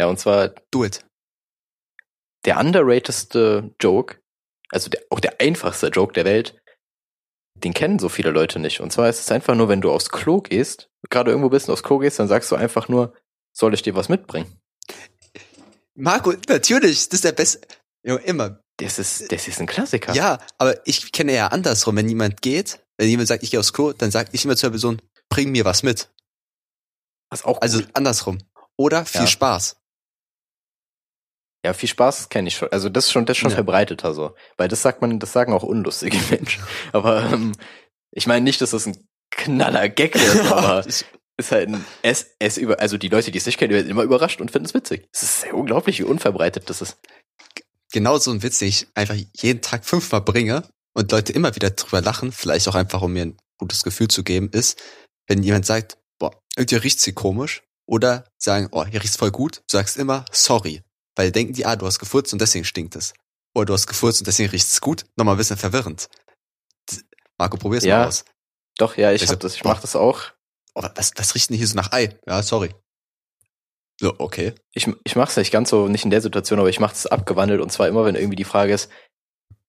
Ja, und zwar Do it. Der underratedste Joke, also der, auch der einfachste Joke der Welt, den kennen so viele Leute nicht. Und zwar ist es einfach nur, wenn du aufs Klo gehst, gerade irgendwo bist und aufs Klo gehst, dann sagst du einfach nur, soll ich dir was mitbringen? Marco, natürlich, das ist der beste. Junge, immer. Das ist, das ist ein Klassiker. Ja, aber ich kenne eher andersrum. Wenn jemand geht, wenn jemand sagt, ich gehe aufs Klo, dann sage ich immer zur Person, bring mir was mit. Was auch Also gut. andersrum. Oder viel Ja. Spaß. Ja, viel Spaß kenne ich schon. Also das ist schon, das ist schon Ja. verbreiteter so. Weil das sagt man, das sagen auch unlustige Menschen. Aber ähm, ich meine nicht, dass das ein knaller Gag ist, aber ist halt ein es, es über, also die Leute, die es nicht kennen, die werden immer überrascht und finden es witzig. Es ist sehr unglaublich, wie unverbreitet das ist. genau so ein Witz, den ich einfach jeden Tag fünfmal bringe und Leute immer wieder drüber lachen, vielleicht auch einfach, um mir ein gutes Gefühl zu geben, ist, wenn jemand sagt, boah, irgendwie riecht sie komisch, oder sagen, oh, hier riecht's voll gut, du sagst immer, sorry. Weil denken die, ah, du hast gefurzt und deswegen stinkt es. Oder du hast gefurzt und deswegen riecht's gut. Nochmal ein bisschen verwirrend. Marco, probier's Ja. mal aus. Doch, ja, ich Also, hab das, ich boah. mach das auch. Oh, was, was riecht denn hier so nach Ei? Ja, sorry. So, okay. Ich, ich mach's nicht ganz so, nicht in der Situation, aber ich mach's abgewandelt und zwar immer, wenn irgendwie die Frage ist,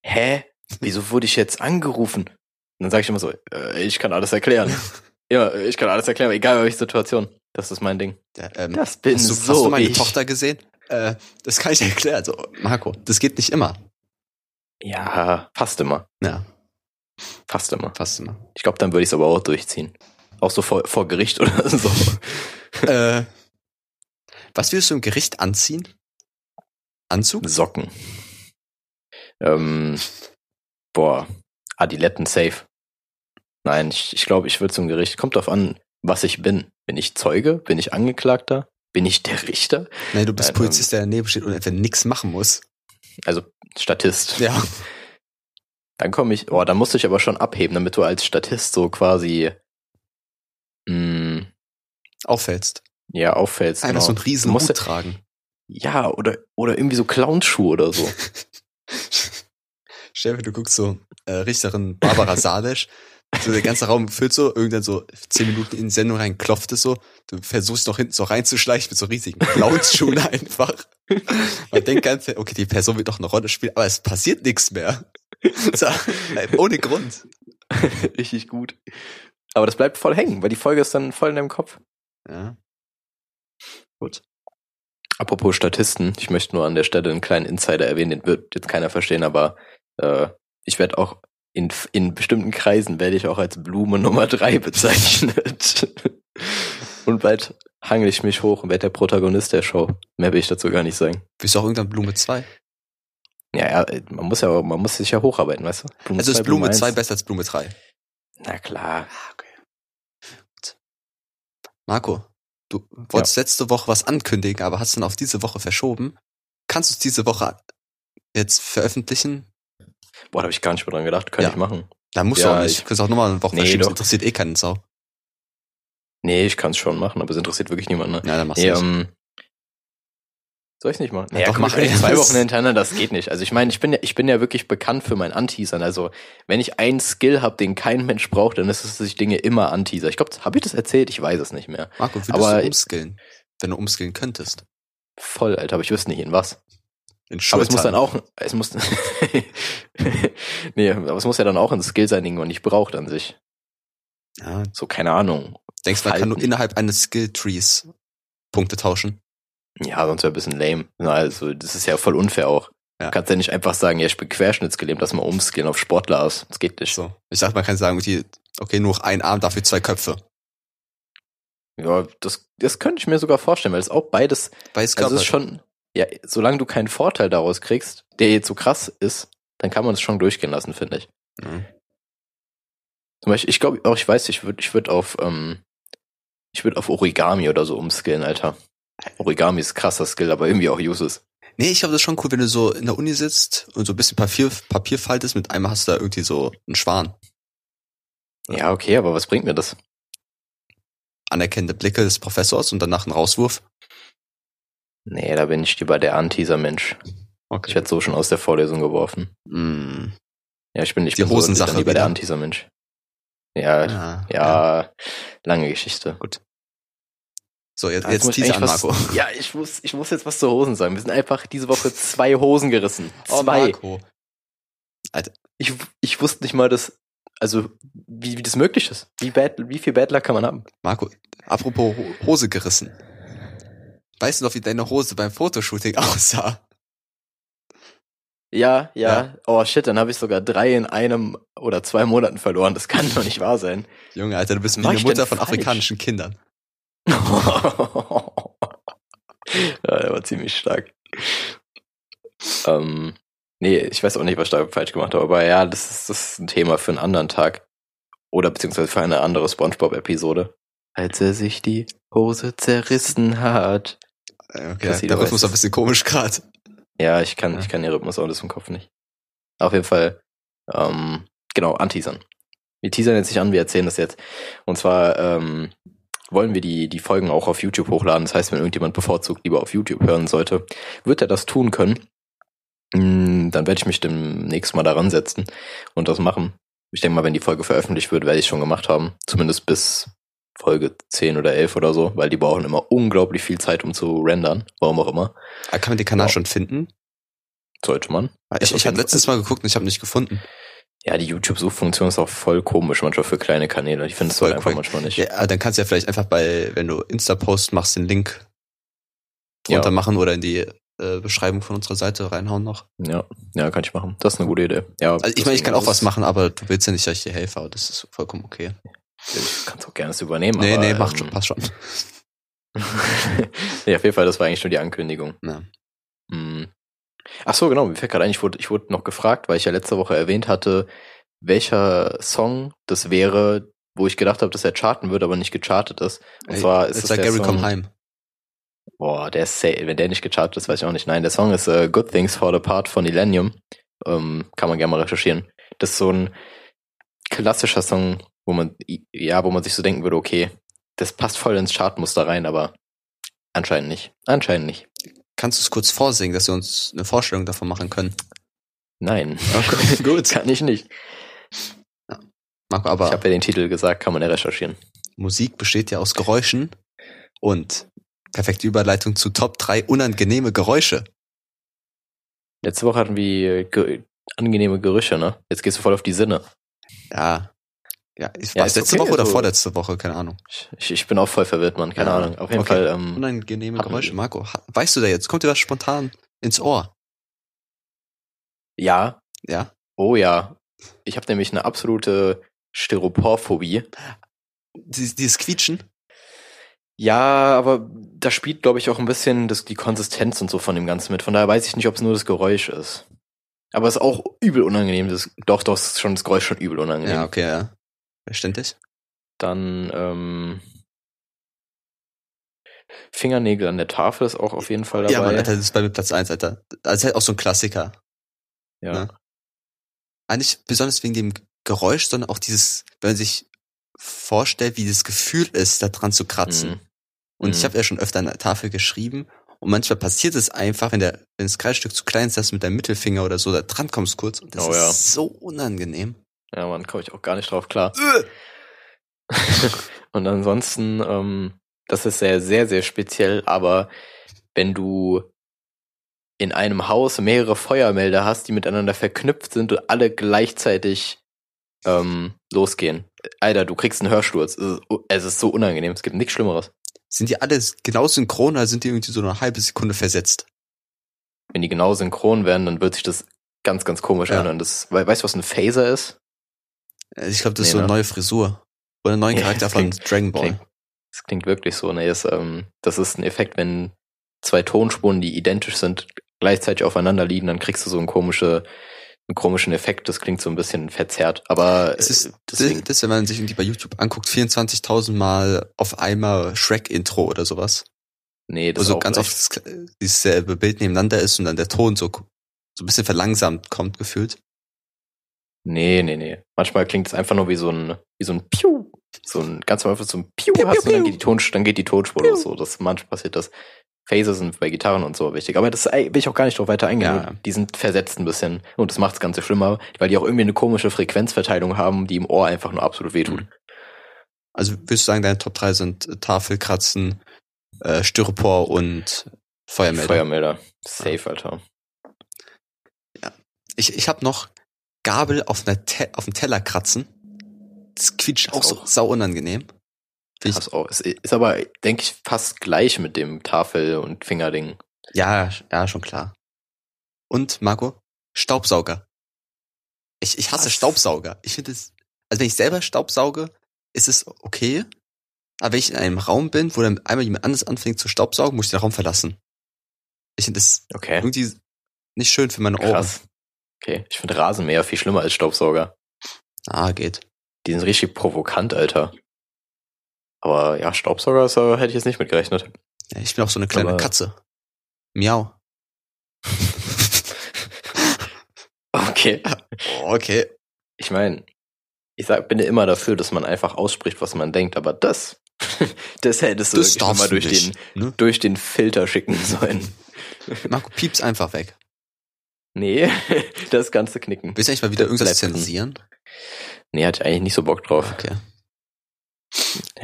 hä, wieso wurde ich jetzt angerufen? Und dann sage ich immer so, äh, ich kann alles erklären. ja, ich kann alles erklären, egal welche Situation. Das ist mein Ding. Ja, ähm, Das bin hast, du, so hast du meine ich. Tochter gesehen? Äh, das kann ich dir erklären. So, Marco, das geht nicht immer. Ja, fast immer. Ja, Fast immer. fast immer. Ich glaube, dann würde ich es aber auch durchziehen. Auch so vor, vor Gericht oder so. äh, was würdest du im Gericht anziehen, Anzug? Socken. Ähm, boah, Adiletten safe. Nein, ich, ich glaube, ich würde zum Gericht. Kommt drauf an, was ich bin. Bin ich Zeuge? Bin ich Angeklagter? Bin ich der Richter? Nein, du bist Nein, Polizist, der daneben steht und einfach nichts machen muss. Also Statist. Ja. Dann komme ich, oh, dann musst du dich aber schon abheben, damit du als Statist so quasi mh, Auffällst. ja auffällst. Einfach genau. so einen riesen Hut tragen. Ja, oder, oder irgendwie so Clownschuhe oder so. Stell dir, du guckst so äh, Richterin Barbara Salisch, so der ganze Raum füllt so, irgendwann so zehn Minuten in die Sendung rein, klopft es so, du versuchst noch hinten so reinzuschleichen mit so riesigen Clownsschuhen einfach. Man denkt ganz, okay, die Person wird doch eine Rolle spielen, aber es passiert nichts mehr. So, ohne Grund. Richtig gut. Aber das bleibt voll hängen, weil die Folge ist dann voll in deinem Kopf. Ja. Gut. Apropos Statisten, ich möchte nur an der Stelle einen kleinen Insider erwähnen, den wird jetzt keiner verstehen, aber äh, ich werde auch in, in bestimmten Kreisen werde ich auch als Blume Nummer drei bezeichnet. Und bald hangel ich mich hoch und werde der Protagonist der Show. Mehr will ich dazu gar nicht sagen. Bist du auch irgendwann Blume 2? Ja, ja, man muss ja, man muss sich ja hocharbeiten, weißt du? Blume Also ist zwei, Blume eins. 2 besser als Blume 3? Na klar. Marco, du wolltest letzte Woche was ankündigen, aber hast dann auf diese Woche verschoben. Kannst du es diese Woche jetzt veröffentlichen? Boah, da habe ich gar nicht mehr dran gedacht. Kann Ja. ich machen. Da musst Ja, du auch nicht. ich- Du kannst auch nochmal eine Woche Nee, verschieben. Das interessiert eh keinen Sau. Nee, ich kann es schon machen, aber es interessiert wirklich niemanden. Ne? Ja, dann machst Nee, du ähm, soll ich nicht machen? Ja, Ja, doch, mach ich zwei Wochen hintereinander, das geht nicht. Also ich meine, ich bin ja, ich bin ja wirklich bekannt für mein Anteasern. Also wenn ich einen Skill habe, den kein Mensch braucht, dann ist es, dass ich Dinge immer anteaser. Ich glaube, habe ich das erzählt? Ich weiß es nicht mehr. Marco, würdest aber- du umskillen? Wenn du umskillen könntest. Voll, Alter, aber ich wüsste nicht in was. In Aber es muss dann auch, es muss, nee, aber es muss ja dann auch ein Skill sein, den man nicht braucht an sich. Ja, So, keine Ahnung. denkst du, man kann nur innerhalb eines Skill-Trees Punkte tauschen? Ja, sonst wäre ein bisschen lame. Na, also, das ist ja voll unfair auch. Ja. Du kannst ja nicht einfach sagen, ja, ich bin querschnittsgelähmt, lass mal umskillen auf Sportler aus. Das geht nicht. So. Ich dachte, man kann sagen, okay, nur noch ein Arm, dafür zwei Köpfe. Ja, das, das könnte ich mir sogar vorstellen, weil es auch beides, Weiß also es ist schon, ja, solange du keinen Vorteil daraus kriegst, der jetzt so krass ist, dann kann man es schon durchgehen lassen, finde ich. Ja. Zum Beispiel, ich glaube, auch ich weiß, ich würde, ich würde auf, ähm, ich würde auf Origami oder so umskillen, Alter. Origami ist krasser Skill, aber irgendwie auch useless. Nee, ich glaube, das ist schon cool, wenn du so in der Uni sitzt und so ein bisschen Papier, Papier faltest, mit einmal hast du da irgendwie so einen Schwan. Ja, okay, aber was bringt mir das? Anerkennende Blicke des Professors und danach ein Rauswurf. Nee, da bin ich lieber der Anteaser-Mensch. Ich werde so schon aus der Vorlesung geworfen. Mm. Ja, ich bin nicht Die Hosensache lieber der wieder. Anteaser-Mensch. Ja, Ja, ja, lange Geschichte. So, jetzt, Ja, jetzt muss ich teaser an, was- Marco. Ja, ich muss, ich muss jetzt was zu Hosen sagen. Wir sind einfach diese Woche zwei Hosen gerissen. Oh, Zwei. Marco. ich, ich wusste nicht mal, dass, also, wie, wie das möglich ist. Wie, Bad, wie viel Battler kann man haben? Marco, apropos Ho- Hose gerissen. Weißt du noch, wie deine Hose beim Fotoshooting aussah? Ja, ja. Ja. Oh shit, dann habe ich sogar drei in einem oder zwei Monaten verloren. Das kann doch nicht wahr sein. Junge, Alter, du bist wie eine Mutter von falsch? afrikanischen Kindern. ja, der war ziemlich stark. Ähm, nee, ich weiß auch nicht, was ich da falsch gemacht habe, aber ja, das ist, das ist ein Thema für einen anderen Tag. Oder beziehungsweise für eine andere Spongebob-Episode. Als er sich die Hose zerrissen hat. Okay, Chrissy, der Rhythmus war ein bisschen komisch gerade. Ja, ich kann, Ja. ich kann den Rhythmus auch das im Kopf nicht. Auf jeden Fall, ähm, genau, anteasern. Wir teasern jetzt nicht an, wir erzählen das jetzt. Und zwar ähm, wollen wir die, die Folgen auch auf YouTube hochladen. Das heißt, wenn irgendjemand bevorzugt lieber auf YouTube hören sollte, wird er das tun können. Mm, Dann werde ich mich demnächst mal daran setzen und das machen. Ich denke mal, wenn die Folge veröffentlicht wird, werde ich es schon gemacht haben. Zumindest bis Folge 10 oder 11 oder so, weil die brauchen immer unglaublich viel Zeit, um zu rendern. Warum auch immer. Ah, Kann man den Kanal Ja. schon finden? Sollte man. Ist Ich, ich habe letztens mal geguckt und ich habe nicht gefunden. Ja, die YouTube-Suchfunktion ist auch voll komisch manchmal für kleine Kanäle. Ich finde es halt einfach manchmal nicht. Ja, dann kannst du ja vielleicht einfach bei, wenn du Insta-Post machst, den Link drunter Ja. machen oder in die äh, Beschreibung von unserer Seite reinhauen noch. Ja, ja, kann ich machen. Das ist eine gute Idee. Ja, Also ich meine, ich kann auch was machen, aber du willst ja nicht, dass ich dir helfe, aber das ist vollkommen okay. Ich kann es auch gerne übernehmen. nee, aber, nee, macht ähm, schon, passt schon. ja, auf jeden Fall, das war eigentlich nur die Ankündigung. Ja. Mm. Ach so, genau, mir fällt gerade ein, ich wurde, ich wurde noch gefragt, weil ich ja letzte Woche erwähnt hatte, welcher Song das wäre, wo ich gedacht habe, dass er charten wird, aber nicht gechartet ist. Und Ey, zwar ist es like der Gary Song, Come Heim. Boah, der ist safe. Wenn der nicht gechartet ist, weiß ich auch nicht. Nein, der Song ist äh, Good Things Fall Apart von Millennium. Ähm, kann man gerne mal recherchieren. Das ist so ein klassischer Song, wo man, ja, wo man sich so denken würde, okay, das passt voll ins Chartmuster rein, aber anscheinend nicht. Anscheinend nicht. Kannst du es kurz vorsingen, dass wir uns eine Vorstellung davon machen können? Nein. Okay, gut. Kann ich nicht. Marco, aber Ich habe ja den Titel gesagt, kann man ja recherchieren. Musik besteht ja aus Geräuschen und perfekte Überleitung zu Top 3 unangenehme Geräusche. Letzte Woche hatten wir ge angenehme Gerüche, ne? Jetzt gehst du voll auf die Sinne. Ja. Ja, ich, Ja, war es ist letzte okay, Woche oder also- vorletzte Woche? Keine Ahnung. Ich, ich bin auch voll verwirrt, Mann. Keine Ja, Ahnung. Auf jeden okay. Fall, ähm, Unangenehme Geräusche. Marco, weißt du da jetzt? Kommt dir was spontan ins Ohr? ja, Ja? oh ja. Ich habe nämlich eine absolute Styroporphobie. Dieses, dieses Quietschen? Ja, aber da spielt, glaube ich, auch ein bisschen das, die Konsistenz und so von dem Ganzen mit. Von daher weiß ich nicht, ob es nur das Geräusch ist. Aber es ist auch übel unangenehm. Das, doch, doch, es ist schon das Geräusch schon übel unangenehm. Ja, okay, ja. Verständlich. Dann ähm, Fingernägel an der Tafel ist auch auf jeden Fall dabei. Ja, Mann, Alter, das ist bei mir Platz 1, Alter. Das ist halt auch so ein Klassiker. ja. ne? Eigentlich besonders wegen dem Geräusch, sondern auch dieses, wenn man sich vorstellt, wie das Gefühl ist, da dran zu kratzen. Mhm. Und Mhm. ich habe ja schon öfter an der Tafel geschrieben und manchmal passiert es einfach, wenn der, wenn das Kreisstück zu klein ist, dass du mit deinem Mittelfinger oder so da dran kommst kurz und das Oh ist ja. so unangenehm. Ja, man komme ich auch gar nicht drauf klar. Und ansonsten, ähm, das ist sehr, sehr, sehr speziell, aber wenn du in einem Haus mehrere Feuermelder hast, die miteinander verknüpft sind und alle gleichzeitig ähm, losgehen. Alter, du kriegst einen Hörsturz. Es ist, es ist so unangenehm. Es gibt nichts Schlimmeres. Sind die alle genau synchron oder sind die irgendwie so eine halbe Sekunde versetzt? Wenn die genau synchron werden, dann wird sich das ganz, ganz komisch Ja. anhören. Das, weil, weißt du, was ein Phaser ist? Also Ich glaube, das ist Nee, so eine ne? neue Frisur. Oder einen neuen Ja, Charakter das von klingt- Dragon Ball. klingt- Das klingt wirklich so. Ne, ist, ähm, das ist ein Effekt, wenn zwei Tonspuren, die identisch sind, gleichzeitig aufeinander liegen, dann kriegst du so einen, komische, einen komischen Effekt. Das klingt so ein bisschen verzerrt. Aber Es ist äh, deswegen, das, wenn man sich irgendwie bei YouTube anguckt, 24.000 Mal auf einmal Shrek-Intro oder sowas. nee, das ist so auch ganz oft das- dieses selbe Bild nebeneinander ist und dann der Ton so, so ein bisschen verlangsamt kommt, gefühlt. Nee, nee, nee. Manchmal klingt es einfach nur wie so ein, wie so ein Piu. So ein ganz einfach so ein Piu, Piu, hast piu, und dann geht die Ton, dann geht die Tonspur los. So, das manchmal passiert das. Phaser sind bei Gitarren und so wichtig. Aber das ey, will ich auch gar nicht drauf weiter eingehen. Ja. Die sind versetzt ein bisschen. Und das macht das Ganze schlimmer, weil die auch irgendwie eine komische Frequenzverteilung haben, die im Ohr einfach nur absolut wehtut. Mhm. Also würdest du sagen, deine Top 3 sind äh, Tafelkratzen, äh, Styropor und Feuermelder? Feuermelder. Safe, Alter. Ich, ich habe noch Gabel auf, Te auf dem Teller kratzen. Das quietscht auch so sau unangenehm. Ich- Krass auch. Es ist aber, denke ich, fast gleich mit dem Tafel- und Fingerding. Ja, ja, schon klar. Und, Marco, Staubsauger. Ich, ich hasse Was? Staubsauger. Ich finde es, also wenn ich selber Staubsauge, ist es okay. Aber wenn ich in einem Raum bin, wo dann einmal jemand anderes anfängt zu staubsaugen, muss ich den Raum verlassen. Ich finde das Okay. irgendwie nicht schön für meine Ohren. Krass. Okay. Ich finde Rasenmäher viel schlimmer als Staubsauger. Ah, geht. Die sind richtig provokant, Alter. Aber ja, Staubsauger ist, äh, hätte ich jetzt nicht mitgerechnet. Ja, ich bin auch so eine kleine Aber- Katze. Miau. Okay. Oh, okay. Ich meine, ich sag, bin ja immer dafür, dass man einfach ausspricht, was man denkt, aber das, das hättest du Das mal du durch den, nicht. Ne? durch den Filter schicken sollen. Marco, pieps einfach weg. Nee, das Ganze knicken. Willst du eigentlich mal wieder irgendwas Bleibt drin. zensieren? Nee, hatte ich eigentlich nicht so Bock drauf. Okay.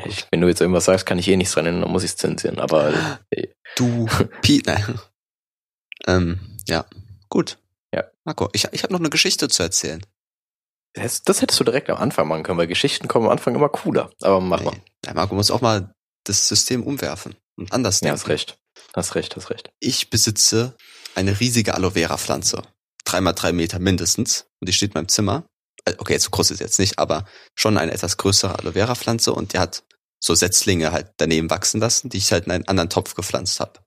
Ich, wenn du jetzt irgendwas sagst, kann ich eh nichts dran ändern, dann muss ich es zensieren. Aber Du piep, nein. ähm, ja. Gut. Ja. Marco, ich, ich habe noch eine Geschichte zu erzählen. das, das hättest du direkt am Anfang machen können, weil Geschichten kommen am Anfang immer cooler. Aber mach mal. Ja, Marco muss auch mal das System umwerfen und anders Ja, denken. hast recht. Hast recht, hast recht. Ich besitze eine riesige Aloe Vera Pflanze. Drei mal drei Meter mindestens. Und die steht in meinem Zimmer. Äh, Okay, so groß ist jetzt nicht, aber schon eine etwas größere Aloe Vera Pflanze und die hat so Setzlinge halt daneben wachsen lassen, die ich halt in einen anderen Topf gepflanzt habe.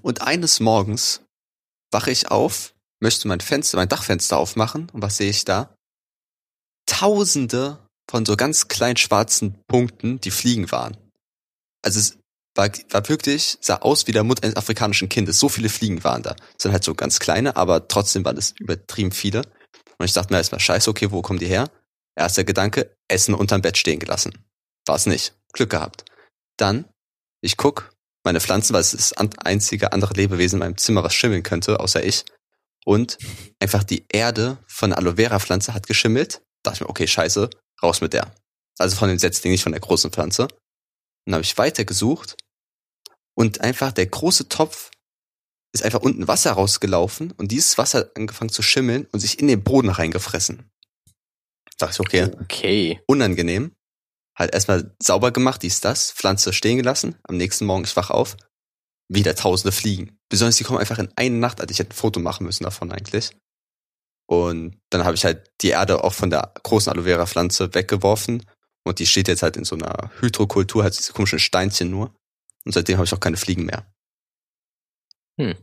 Und eines Morgens wache ich auf, möchte mein Fenster, mein Dachfenster aufmachen und was sehe ich da? Tausende von so ganz kleinen schwarzen Punkten, die fliegen waren. Also es war, war wirklich, sah aus wie der Mund eines afrikanischen Kindes. So viele Fliegen waren da. Sind halt so ganz kleine, aber trotzdem waren es übertrieben viele. Und ich dachte mir erstmal, scheiße, okay, wo kommen die her? Erster Gedanke, Essen unterm Bett stehen gelassen. War es nicht. Glück gehabt. Dann, ich guck, meine Pflanzen, weil es ist das einzige andere Lebewesen in meinem Zimmer, was schimmeln könnte, außer ich. Und einfach die Erde von der Aloe Vera Pflanze hat geschimmelt. Da dachte ich mir, okay, scheiße, raus mit der. Also von dem Setzling, nicht von der großen Pflanze. Dann habe ich weitergesucht und einfach der große Topf ist einfach unten Wasser rausgelaufen und dieses Wasser hat angefangen zu schimmeln und sich in den Boden reingefressen. Da dachte ich, okay, Okay. unangenehm. Halt erstmal sauber gemacht, dies, das, Pflanze stehen gelassen. Am nächsten Morgen, ich wach auf, wieder tausende Fliegen. Besonders die kommen einfach in eine Nacht, also ich hätte ein Foto machen müssen davon eigentlich. Und dann habe ich halt die Erde auch von der großen Aloe Vera Pflanze weggeworfen und die steht jetzt halt in so einer Hydrokultur, halt diese komischen Steinchen nur. Und seitdem habe ich auch keine Fliegen mehr. Hm.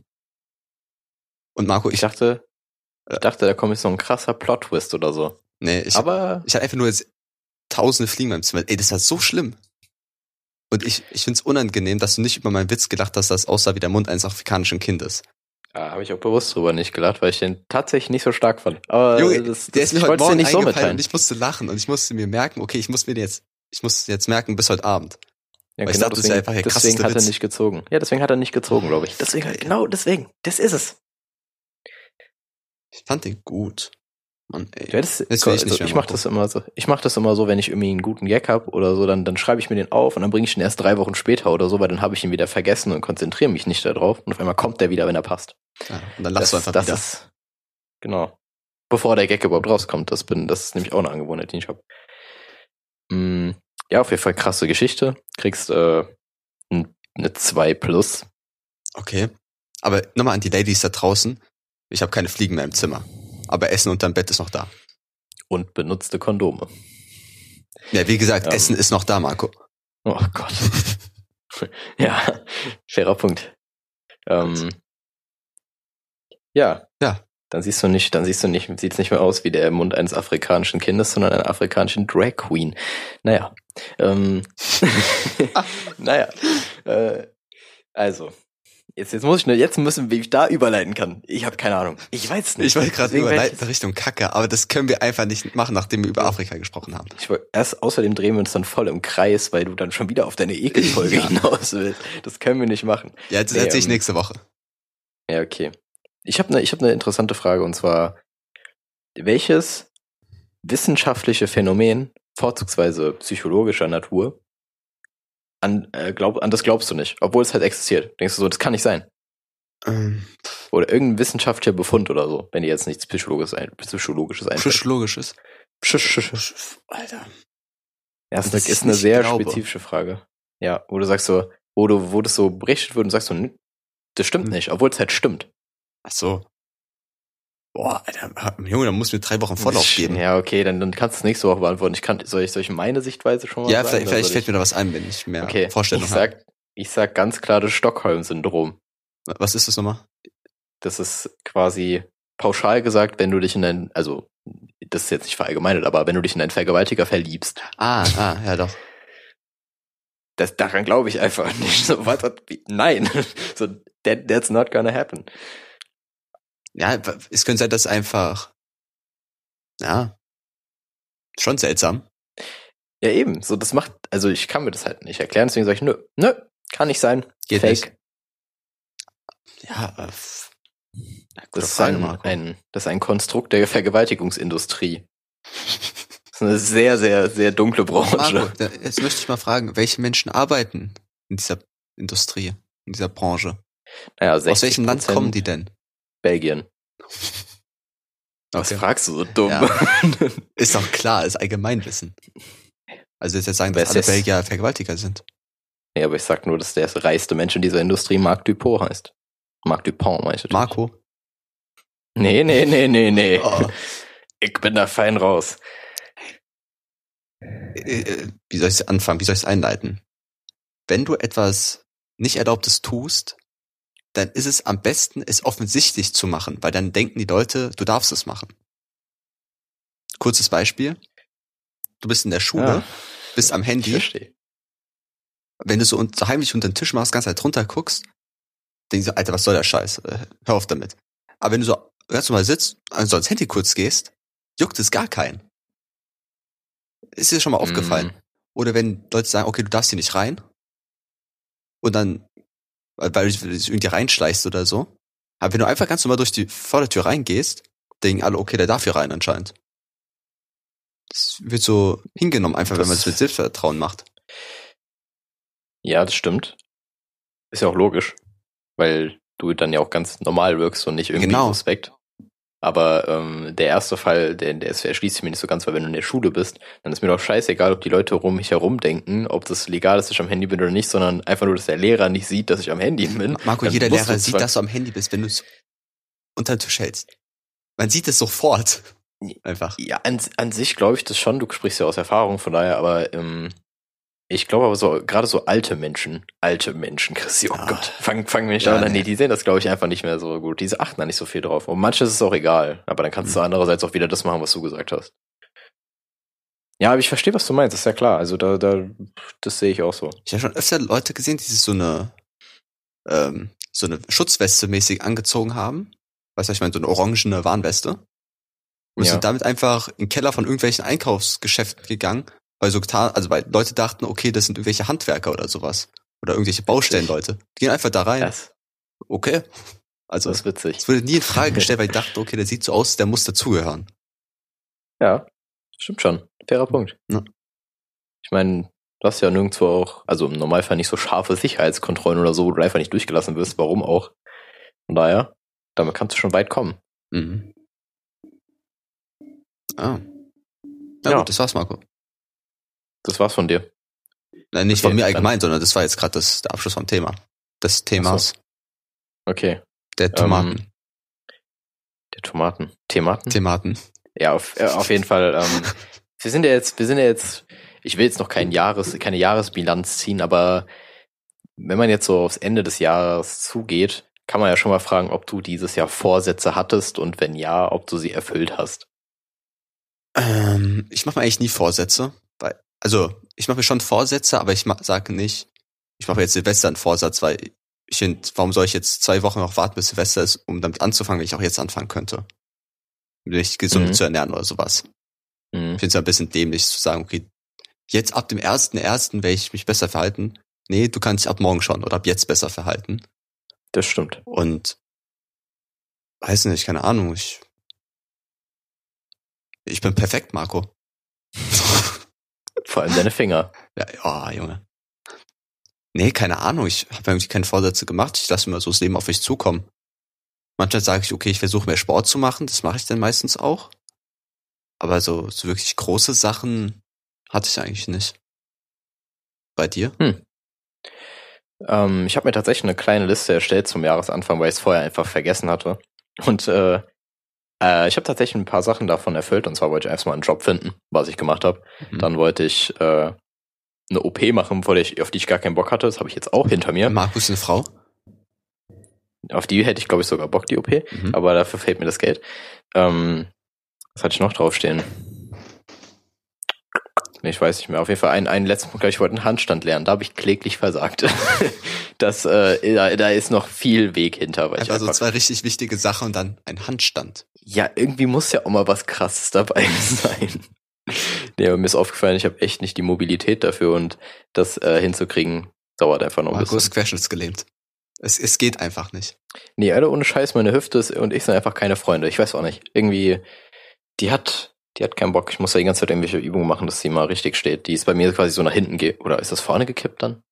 Und Marco, Ich ich, dachte, ich Äh. dachte, da kommt jetzt so ein krasser Plot-Twist oder so. nee, ich, Aber ich hatte einfach nur jetzt tausende Fliegen meinem Zimmer. Ey, das war so schlimm. Und ich, ich find's unangenehm, dass du nicht über meinen Witz gelacht hast, dass das aussah wie der Mund eines afrikanischen Kindes. Da habe ich auch bewusst drüber nicht gelacht, weil ich den tatsächlich nicht so stark fand. Aber Junge, das, der das, ist mir ich heute Morgen nicht so mitteilen. und ich musste lachen und ich musste mir merken, okay, ich muss mir jetzt, ich muss jetzt merken bis heute Abend. Ja, Weil ich genau, dachte, das ist deswegen, ja einfach der deswegen hat er nicht gezogen. Ja, deswegen hat er nicht gezogen, glaube ich. Deswegen, genau deswegen. Das ist es. Ich fand den gut. Mann, ey. Du hättest, ich also ich mache machen. das immer so. Ich mache das immer so, wenn ich irgendwie einen guten Gag hab oder so, dann, dann schreibe ich mir den auf und dann bringe ich ihn erst drei Wochen später oder so, weil dann habe ich ihn wieder vergessen und konzentriere mich nicht darauf. Und auf einmal kommt der wieder, wenn er passt. Ja, und dann lachst du einfach das wieder. Ist, genau. Bevor der Gag überhaupt rauskommt. Das bin, das ist nämlich auch eine Angewohnheit, die ich habe. Mm, ja, auf jeden Fall krasse Geschichte. Kriegst äh, eine 2 plus. Okay. Aber nochmal an die Ladies da draußen. Ich habe keine Fliegen mehr im Zimmer. Aber Essen unterm Bett ist noch da. und benutzte Kondome. Ja, wie gesagt, Ähm. Essen ist noch da, Marco. Oh Gott. ja, fairer Punkt. Ähm, ja. Ja. Dann siehst du nicht, dann siehst du nicht, sieht's nicht mehr aus wie der Mund eines afrikanischen Kindes, sondern einer afrikanischen Drag Queen. Naja. Ähm, naja. Äh, also. Jetzt, jetzt muss ich nur, jetzt müssen, wie ich da überleiten kann. Ich habe keine Ahnung. Ich weiß nicht. Ich wollte gerade überleiten Richtung Kacke, aber das können wir einfach nicht machen, nachdem wir über Afrika gesprochen haben. Ich wollte erst außerdem drehen wir uns dann voll im Kreis, weil du dann schon wieder auf deine Ekelfolge Ja. hinaus willst. Das können wir nicht machen. Ja, das Nee, erzähle ich ähm, nächste Woche. Ja, okay. Ich habe eine hab ne interessante Frage und zwar welches wissenschaftliche Phänomen, vorzugsweise psychologischer Natur, an, äh, glaub, an das glaubst du nicht, obwohl es halt existiert. Denkst du so, das kann nicht sein. Ähm, Oder irgendein wissenschaftlicher Befund oder so, wenn dir jetzt nichts Psychologisches, ein, Psychologisches einfällt. Psychologisches. Psch. Alter. Ja, ist, Das eine, ist ist eine sehr glaube. spezifische Frage. Ja, wo du sagst so, wo du, wo das so berichtet wird und sagst so, das stimmt Hm. nicht, obwohl es halt stimmt. Ach so. Boah, Alter, Junge, da musst du mir drei Wochen Vorlauf geben. Ja, Ja, okay, dann, dann kannst du es nächste Woche beantworten. Ich kann, soll ich, soll ich meine Sichtweise schon mal sagen? vielleicht, vielleicht fällt ich, mir da was ein, wenn ich mehr Okay, Vorstellungen ich habe. sag, ich sag ganz klar das Stockholm-Syndrom. Was ist das nochmal? Das ist quasi pauschal gesagt, wenn du dich in ein, also, das ist jetzt nicht verallgemeinert, aber wenn du dich in einen Vergewaltiger verliebst, Ah, ah, ja doch. das, daran glaube ich einfach nicht. So, was, nein, so, that, that's not gonna happen. Ja, es könnte sein, dass einfach, ja, schon seltsam. Ja, eben. So, das macht, also ich kann mir das halt nicht erklären, deswegen sage ich, nö, nö, kann nicht sein. Geht Fake. nicht. Ja, äh, Das ist, Frage, ein, Marco. ein, das ist ein Konstrukt der Vergewaltigungsindustrie. Das ist eine sehr, sehr, sehr dunkle Branche. Marco, da, jetzt möchte ich mal fragen, welche Menschen arbeiten in dieser Industrie, in dieser Branche? Naja, Aus welchem Land 60% kommen die denn? Belgien. Was Okay. fragst du so dumm? Ja. Ist doch klar, ist Allgemeinwissen. Also jetzt sagen, dass alle? Belgier Vergewaltiger sind. ja, aber ich sag nur, dass der reichste Mensch in dieser Industrie Marc Dupont heißt. Marc Dupont meinst du? Marco? Nee, nee, nee, nee, nee. Oh. Ich bin da fein raus. Äh, äh, Wie soll ich anfangen? Wie soll ich es einleiten? Wenn du etwas nicht Erlaubtes tust, dann ist es am besten, es offensichtlich zu machen, weil dann denken die Leute, du darfst es machen. Kurzes Beispiel. Du bist in der Schule, Ja. bist am Ich Handy. verstehe. Wenn du so, un- so heimlich unter den Tisch machst, ganz halt runter guckst, denkst du, Alter, was soll der Scheiß? Äh, Hör auf damit. Aber wenn du so ganz normal sitzt, also ans Handy kurz gehst, juckt es gar keinen. Ist dir schon mal aufgefallen? Mm, Oder wenn Leute sagen, okay, du darfst hier nicht rein. Und dann, weil du dich irgendwie reinschleichst oder so. Aber wenn du einfach ganz normal durch die Vordertür reingehst, denken alle, okay, der darf hier rein anscheinend. Das wird so hingenommen, einfach wenn man Das- es mit Selbstvertrauen macht. Ja, das stimmt. Ist ja auch logisch, weil du dann ja auch ganz normal wirkst und nicht irgendwie Genau. suspekt. Aber ähm, der erste Fall, der, der ist, erschließt sich mir nicht so ganz, weil wenn du in der Schule bist, dann ist mir doch scheißegal, ob die Leute um mich herum denken, ob das legal ist, dass ich am Handy bin oder nicht, sondern einfach nur, dass der Lehrer nicht sieht, dass ich am Handy bin. Marco, Dann jeder Lehrer sieht, dass du am Handy bist, wenn du es unter den Tisch hältst. Man sieht es sofort. Einfach. Ja, an, an sich glaube ich das schon, du sprichst ja aus Erfahrung, von daher, aber ähm, ich glaube aber so, gerade so alte Menschen, alte Menschen, Christi, oh Ah. Gott, fangen fang mir nicht Ja, an, nee. nee, die sehen das glaube ich einfach nicht mehr so gut, die achten da nicht so viel drauf und manches ist auch egal, aber dann kannst du Mhm. andererseits auch wieder das machen, was du gesagt hast. Ja, aber ich verstehe, was du meinst, ist ja klar, also da, da, das sehe ich auch so. Ich habe schon öfter Leute gesehen, die sich so eine, ähm, so eine Schutzweste mäßig angezogen haben. Weißt du, was ich meine, so eine orangene Warnweste. Und Ja. sind damit einfach in den Keller von irgendwelchen Einkaufsgeschäften gegangen, weil so getan, also weil Leute dachten, okay, das sind irgendwelche Handwerker oder sowas. Oder irgendwelche Baustellenleute. Die gehen einfach da rein. Das, Okay. Also, das ist witzig. es wurde nie in Frage gestellt, weil ich dachte, okay, der sieht so aus, der muss dazugehören. Ja, stimmt schon. Fairer Punkt. Ja. Ich meine, du hast ja nirgendwo auch, also im Normalfall nicht so scharfe Sicherheitskontrollen oder so, wo du einfach nicht durchgelassen wirst, warum auch. Von daher, damit kannst du schon weit kommen. Mhm. Ah. Na Ja. gut, das war's, Marco. Das war's von dir. Nein, nicht Okay, von mir dann- allgemein, sondern das war jetzt gerade das, der Abschluss vom Thema. Des Themas Okay. der Tomaten. Der Tomaten. Tomaten? Tomaten. Ja, auf, äh, auf jeden Fall. Ähm, wir sind ja jetzt, wir sind ja jetzt, ich will jetzt noch kein Jahres, keine Jahresbilanz ziehen, aber wenn man jetzt so aufs Ende des Jahres zugeht, kann man ja schon mal fragen, ob du dieses Jahr Vorsätze hattest und wenn ja, ob du sie erfüllt hast. Ähm, ich mache mir eigentlich nie Vorsätze. Also, ich mache mir schon Vorsätze, aber ich sage nicht, ich mache jetzt Silvester einen Vorsatz, weil ich finde, warum soll ich jetzt zwei Wochen noch warten, bis Silvester ist, um damit anzufangen, wenn ich auch jetzt anfangen könnte? Mich gesund Mhm. zu ernähren oder sowas. Mhm. Ich finde es ein bisschen dämlich zu sagen, okay, jetzt ab dem ersten ersten werde ich mich besser verhalten. Nee, du kannst dich ab morgen schon oder ab jetzt besser verhalten. Das stimmt. Und weiß nicht, keine Ahnung, ich ich bin perfekt, Marco. Vor allem deine Finger. Ja, oh, Junge. Nee, keine Ahnung, ich habe irgendwie keine Vorsätze gemacht. Ich lasse immer so das Leben auf mich zukommen. Manchmal sage ich, okay, ich versuche mehr Sport zu machen, das mache ich dann meistens auch. Aber so, so wirklich große Sachen hatte ich eigentlich nicht. Bei dir? Ähm, ich habe mir tatsächlich eine kleine Liste erstellt zum Jahresanfang, weil ich es vorher einfach vergessen hatte. Und äh, äh, ich habe tatsächlich ein paar Sachen davon erfüllt. Und zwar wollte ich erstmal einen Job finden, was ich gemacht habe. Mhm. Dann wollte ich äh, eine OP machen, vor der ich, auf die ich gar keinen Bock hatte. Das habe ich jetzt auch hinter mir. Markus eine Frau? Auf die hätte ich, glaube ich, sogar Bock, die OP. Mhm. Aber dafür fehlt mir das Geld. Ähm, was hatte ich noch draufstehen? Nee, ich weiß nicht mehr. Auf jeden Fall einen, einen letzten Punkt, ich wollte einen Handstand lernen. Da habe ich kläglich versagt. das, äh, da, da ist noch viel Weg hinter. Weil ich Einfach so zwei richtig wichtige Sachen und dann ein Handstand. ja, irgendwie muss ja auch mal was Krasses dabei sein. nee, aber mir ist aufgefallen, ich habe echt nicht die Mobilität dafür und das äh, hinzukriegen dauert einfach noch ein Marco bisschen. ist querschnittsgelähmt. Es, es geht einfach nicht. Nee, Alter, ohne Scheiß, meine Hüfte ist, und ich sind einfach keine Freunde. Ich weiß auch nicht. Irgendwie, die hat, die hat keinen Bock. Ich muss da die ganze Zeit irgendwelche Übungen machen, dass sie mal richtig steht. Die ist bei mir quasi so nach hinten ge oder ist das vorne gekippt dann?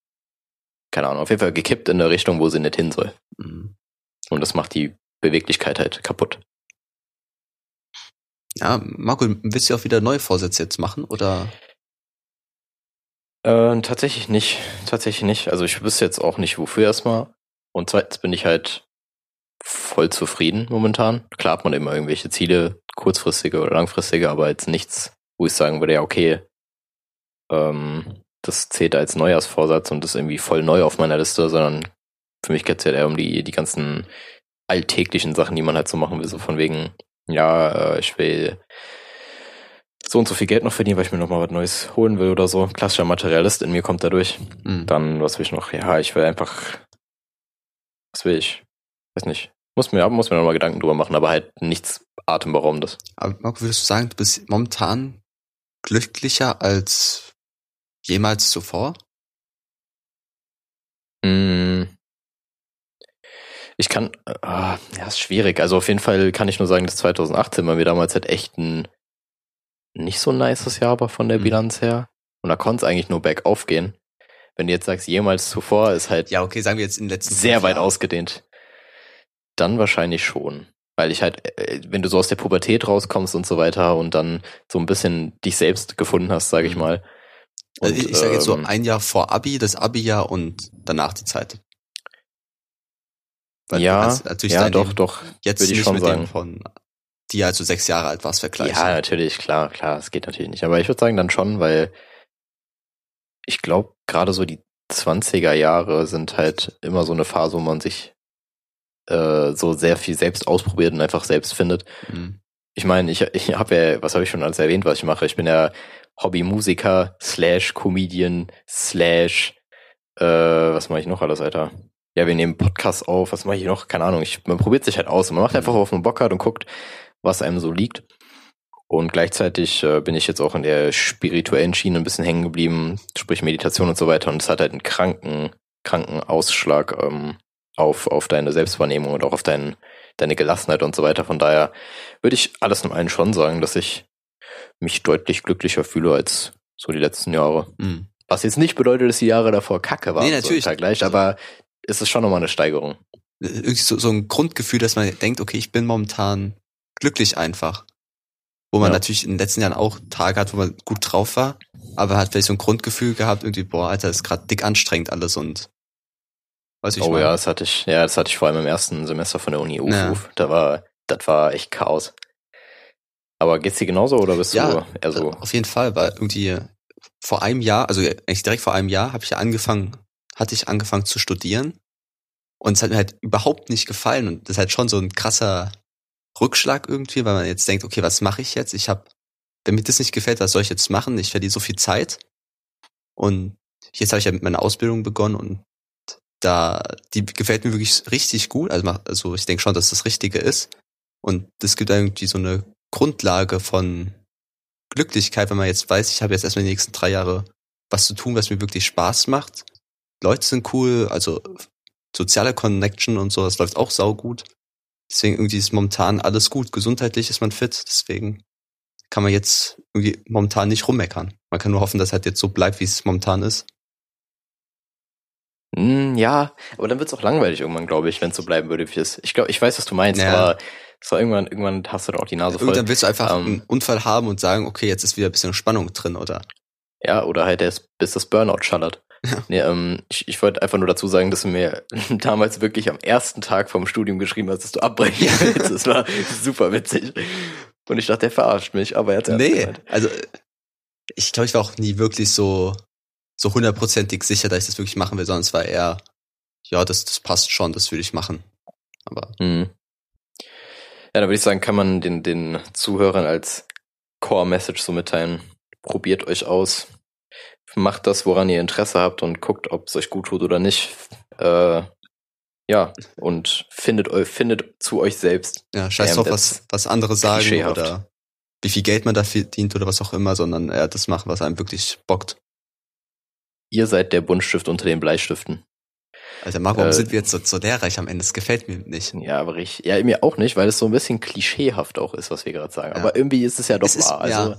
Keine Ahnung. Auf jeden Fall gekippt in der Richtung, wo sie nicht hin soll. Mhm. Und das macht die Beweglichkeit halt kaputt. Ja, Marco, willst du auch wieder neue Vorsätze jetzt machen oder? Äh, tatsächlich nicht. Tatsächlich nicht. Also ich wüsste jetzt auch nicht, wofür erstmal. Und zweitens bin ich halt voll zufrieden momentan. Klar hat man immer irgendwelche Ziele, kurzfristige oder langfristige, aber jetzt nichts, wo ich sagen würde, ja, okay, ähm, das zählt als Neujahrsvorsatz und ist irgendwie voll neu auf meiner Liste, sondern für mich geht's ja eher um die, die ganzen alltäglichen Sachen, die man halt so machen will, so von wegen, ja, äh, ich will so und so viel Geld noch verdienen, weil ich mir noch mal was Neues holen will oder so. Klassischer Materialist in mir kommt dadurch. Mhm. Dann, was will ich noch? Ja, ich will einfach, was will ich? Weiß nicht. Muss mir, muss mir noch mal Gedanken drüber machen, aber halt nichts Atemberaubendes. Aber Marco, würdest du sagen, du bist momentan glücklicher als jemals zuvor? Mm. Ich kann, ah, ja, ist schwierig. Also auf jeden Fall kann ich nur sagen, dass 2018 bei mir damals halt echt ein nicht so nices Jahr war von der Mhm. Bilanz her. Und da konnte es eigentlich nur bergauf gehen. Wenn du jetzt sagst, jemals zuvor, ist halt Ja, okay, sagen wir jetzt in den letzten sehr weit Jahren. ausgedehnt. Dann wahrscheinlich schon. Weil ich halt, äh, wenn du so aus der Pubertät rauskommst und so weiter und dann so ein bisschen dich selbst gefunden hast, sage ich Mhm. mal. Also Und, ich, sage jetzt so ähm, ein Jahr vor Abi, das Abi-Jahr und danach die Zeit. Weil ja, ja, doch, doch. Jetzt würde ich schon sagen. von die als du sechs Jahre alt warst vergleichen. Ja, natürlich, klar, klar, es geht natürlich nicht. Aber ich würde sagen dann schon, weil ich glaube, gerade so die 20er Jahre sind halt immer so eine Phase, wo man sich äh, so sehr viel selbst ausprobiert und einfach selbst findet. Mhm. Ich meine, ich, ich habe ja, was habe ich schon alles erwähnt, was ich mache? Ich bin ja Hobbymusiker, slash Comedian, slash, äh, was mache ich noch alles, Alter? Ja, wir nehmen Podcasts auf, was mache ich noch? Keine Ahnung. Ich, man probiert sich halt aus und man macht einfach, worauf man Bock hat und guckt, was einem so liegt. Und gleichzeitig äh, bin ich jetzt auch in der spirituellen Schiene ein bisschen hängen geblieben, sprich Meditation und so weiter. Und es hat halt einen kranken, kranken Ausschlag ähm, auf, auf deine Selbstwahrnehmung und auch auf dein, deine Gelassenheit und so weiter. Von daher würde ich alles in allem schon sagen, dass ich mich deutlich glücklicher fühle als so die letzten Jahre. Mhm. Was jetzt nicht bedeutet, dass die Jahre davor kacke waren Nee, so im natürlich. Vergleich, Also- aber es ist schon nochmal eine Steigerung. Irgendwie so, so ein Grundgefühl, dass man denkt, okay, ich bin momentan glücklich einfach. Wo man Ja. natürlich in den letzten Jahren auch Tage hat, wo man gut drauf war, aber hat vielleicht so ein Grundgefühl gehabt, irgendwie, boah, Alter, ist gerade dick anstrengend alles und weiß ich oh meine. ja, das hatte ich, ja, das hatte ich vor allem im ersten Semester von der Uni UFUF. Ja. Da war, das war echt Chaos. Aber geht's dir genauso oder bist Ja, du eher so? Auf jeden Fall, weil irgendwie vor einem Jahr, also eigentlich direkt vor einem Jahr, habe ich ja angefangen, hatte ich angefangen zu studieren. Und es hat mir halt überhaupt nicht gefallen. Und das ist halt schon so ein krasser Rückschlag irgendwie, weil man jetzt denkt, okay, was mache ich jetzt? Ich habe, wenn mir das nicht gefällt, was soll ich jetzt machen? Ich verliere so viel Zeit. Und jetzt habe ich ja mit meiner Ausbildung begonnen und da, die gefällt mir wirklich richtig gut. Also, also ich denke schon, dass das Richtige ist. Und das gibt irgendwie so eine Grundlage von Glücklichkeit, wenn man jetzt weiß, ich habe jetzt erstmal die nächsten drei Jahre was zu tun, was mir wirklich Spaß macht. Leute sind cool, also soziale Connection und so, das läuft auch saugut. Deswegen irgendwie ist momentan alles gut. Gesundheitlich ist man fit, deswegen kann man jetzt irgendwie momentan nicht rummeckern. Man kann nur hoffen, dass halt jetzt so bleibt, wie es momentan ist. Hm, ja, aber dann wird's auch langweilig irgendwann, glaube ich, wenn es so bleiben würde, wie es. Ich glaube, ich weiß, was du meinst, Ja. aber es war irgendwann, irgendwann hast du dann auch die Nase voll. Irgendwann willst du einfach Ähm, einen Unfall haben und sagen, okay, jetzt ist wieder ein bisschen Spannung drin, oder? Ja, oder halt erst bis das Burnout schallert. Ja. Nee, ähm, ich, ich wollte einfach nur dazu sagen, dass du mir damals wirklich am ersten Tag vom Studium geschrieben hast, dass du abbrechen willst. Das war super witzig. Und ich dachte, der verarscht mich, aber er hat Nee, also ich glaube, ich war auch nie wirklich so so hundertprozentig sicher, dass ich das wirklich machen will, sondern es war eher, ja, das, das passt schon, das will ich machen. Aber Mhm. Ja, da würde ich sagen, kann man den, den Zuhörern als Core-Message so mitteilen. Probiert euch aus. Macht das, woran ihr Interesse habt und guckt, ob es euch gut tut oder nicht. Äh, ja, und findet, eu, findet zu euch selbst. ja, scheiß drauf, was, was andere sagen oder wie viel Geld man da verdient oder was auch immer, sondern eher das machen, was einem wirklich bockt. Ihr seid der Buntstift unter den Bleistiften. Alter, Marco, warum Äh, sind wir jetzt so, so lehrreich am Ende? Das gefällt mir nicht. Ja, aber ich, ja, mir auch nicht, weil es so ein bisschen klischeehaft auch ist, was wir gerade sagen. Ja. Aber irgendwie ist es ja doch Es ist- wahr. Also, ja.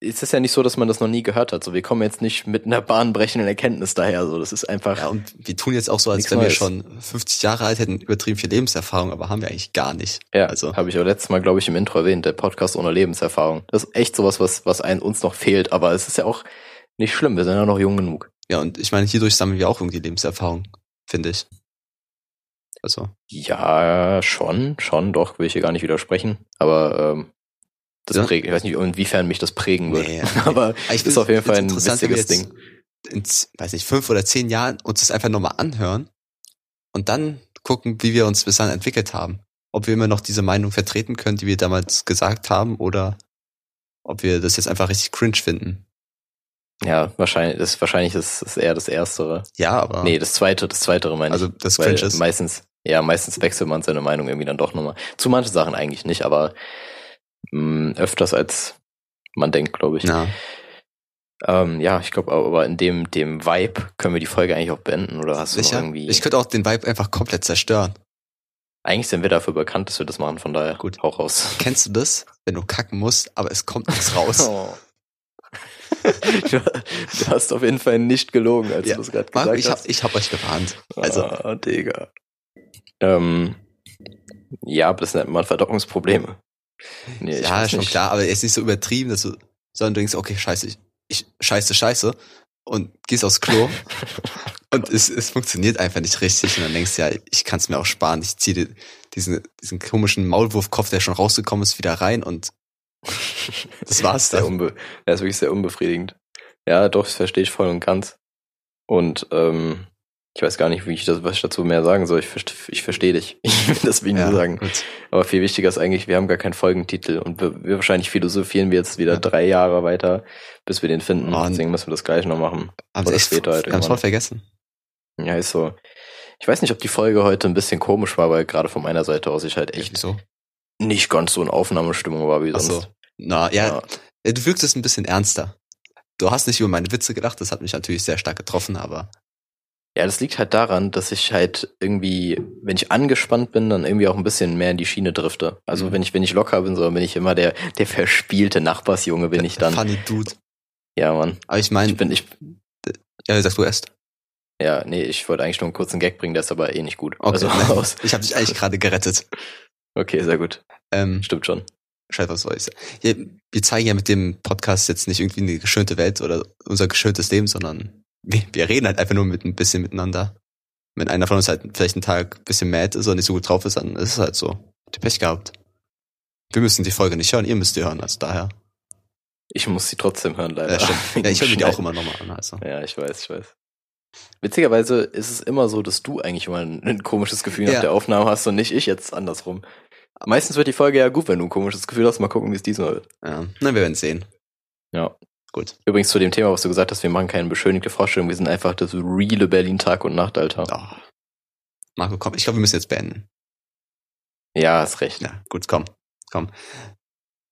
es ist ja nicht so, dass man das noch nie gehört hat. So, wir kommen jetzt nicht mit einer bahnbrechenden Erkenntnis daher. So, das ist einfach. Ja, und wir tun jetzt auch so, als wenn wir schon 50 Jahre alt hätten, übertrieben viel Lebenserfahrung, aber haben wir eigentlich gar nicht. Ja, Also- also habe ich auch letztes Mal, glaube ich, im Intro erwähnt, der Podcast ohne Lebenserfahrung. Das ist echt sowas, was, was ein, uns noch fehlt, aber es ist ja auch nicht schlimm, wir sind ja noch jung genug. Ja, und ich meine, hierdurch sammeln wir auch irgendwie Lebenserfahrung, finde ich. Also, Ja, schon, schon, doch, will ich hier gar nicht widersprechen. Aber ähm, das Ja. prägt, ich weiß nicht, inwiefern mich das prägen wird. Nee. aber ich ist auf jeden Fall ein witziges Ding. in, weiß nicht, fünf oder zehn Jahren uns das einfach nochmal anhören und dann gucken, wie wir uns bis dann entwickelt haben. Ob wir immer noch diese Meinung vertreten können, die wir damals gesagt haben, oder ob wir das jetzt einfach richtig cringe finden. Ja, wahrscheinlich, das, wahrscheinlich ist es eher das Erstere. Ja, aber. Nee, das Zweite, das Zweitere meine ich. also das Weil cringe ist. meistens, ja, meistens wechselt man seine Meinung irgendwie dann doch nochmal. Zu manchen Sachen eigentlich nicht, aber mh, öfters als man denkt, glaube ich. Ja. Ähm, ja, ich glaube, aber in dem, dem Vibe können wir die Folge eigentlich auch beenden, oder hast du Sicher? irgendwie. Ich könnte auch den Vibe einfach komplett zerstören. eigentlich sind wir dafür bekannt, dass wir das machen, von daher Gut. hau raus. Kennst du das? Wenn du kacken musst, aber es kommt nichts raus. Oh. Du, hast auf jeden Fall nicht gelogen, als Ja. du das gerade gesagt ich hab, hast. ich hab euch gewarnt. Also, ah, Digga. Ähm, ja, aber das nennt man Verdauungsprobleme. Nee, ja, schon nicht. klar, aber jetzt nicht so übertrieben, dass du, sondern du denkst, okay, scheiße, ich, ich scheiße, scheiße und gehst aufs Klo und es, es funktioniert einfach nicht richtig und dann denkst du ja, ich kann es mir auch sparen, ich ziehe diesen, diesen komischen Maulwurfkopf, der schon rausgekommen ist, wieder rein und das war's Sehr dann. das ist wirklich sehr unbefriedigend. Ja, doch, das verstehe ich voll und ganz. Und ähm, ich weiß gar nicht, wie ich das, was ich dazu mehr sagen soll. Ich, verste ich verstehe dich. Ich will das wie nur sagen. gut. Aber viel wichtiger ist eigentlich, wir haben gar keinen Folgentitel und wir, wir wahrscheinlich philosophieren wir jetzt wieder Ja. drei Jahre weiter, bis wir den finden. Oh, Deswegen müssen wir das gleich noch machen. Sie echt, später halt irgendwann. voll vergessen. Ja, ist so. Ich weiß nicht, ob die Folge heute ein bisschen komisch war, weil gerade von meiner Seite aus ich halt echt Wieso? Nicht ganz so in Aufnahmestimmung war wie Ach sonst. so. Na, ja, Ja. ja, du wirkst es ein bisschen ernster. Du hast nicht über meine Witze gedacht, das hat mich natürlich sehr stark getroffen, aber Ja, das liegt halt daran, dass ich halt irgendwie, wenn ich angespannt bin, dann irgendwie auch ein bisschen mehr in die Schiene drifte. Also Mhm. wenn ich, wenn ich locker bin, so dann bin ich immer der, der verspielte Nachbarsjunge bin ich dann. funny dude. Ja, Mann. Aber ich meine, Ich bin, ich, ja, sag du erst. ja, nee, ich wollte eigentlich nur einen kurzen Gag bringen, der ist aber eh nicht gut. Okay, Also, nein. Ich habe dich eigentlich gerade gerettet. Okay, sehr gut. Ähm, Stimmt schon. Scheiße, was soll ich sagen? Ja, wir zeigen ja mit dem Podcast jetzt nicht irgendwie eine geschönte Welt oder unser geschöntes Leben, sondern wir, wir reden halt einfach nur mit ein bisschen miteinander. Wenn einer von uns halt vielleicht einen Tag ein bisschen mad ist oder nicht so gut drauf ist, dann ist es halt so. Habt ihr Pech gehabt. Wir müssen die Folge nicht hören, ihr müsst die hören, also daher. Ich muss sie trotzdem hören, leider. Ja. Ja, ich höre mir die auch immer nochmal an, also. Ja, ich weiß, ich weiß. Witzigerweise ist es immer so, dass du eigentlich immer ein, ein komisches Gefühl nach Ja. der Aufnahme hast und nicht ich jetzt andersrum. Meistens wird die Folge ja gut, wenn du ein komisches Gefühl hast. Mal gucken, wie es diesmal wird. Ja, na, wir werden sehen. Ja. Gut. Übrigens zu dem Thema, was du gesagt hast, wir machen keine beschönigte Vorstellung, wir sind einfach das reale Berlin Tag und Nacht, Alter. Oh. Marco, komm, ich glaube, wir müssen jetzt beenden. Ja, hast recht. Ja, gut, komm, komm.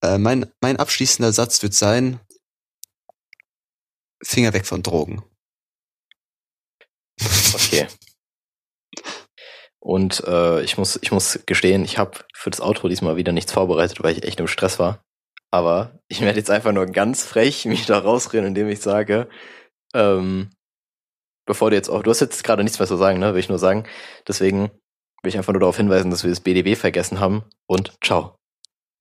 Äh, mein, mein abschließender Satz wird sein, Finger weg von Drogen. Okay. Und äh, ich muss, ich muss gestehen, ich habe für das Outro diesmal wieder nichts vorbereitet, weil ich echt im Stress war. Aber ich werde jetzt einfach nur ganz frech mich da rausreden, indem ich sage, ähm, bevor du jetzt auch, du hast jetzt gerade nichts mehr zu sagen, ne? Will ich nur sagen. Deswegen will ich einfach nur darauf hinweisen, dass wir das BDB vergessen haben und ciao.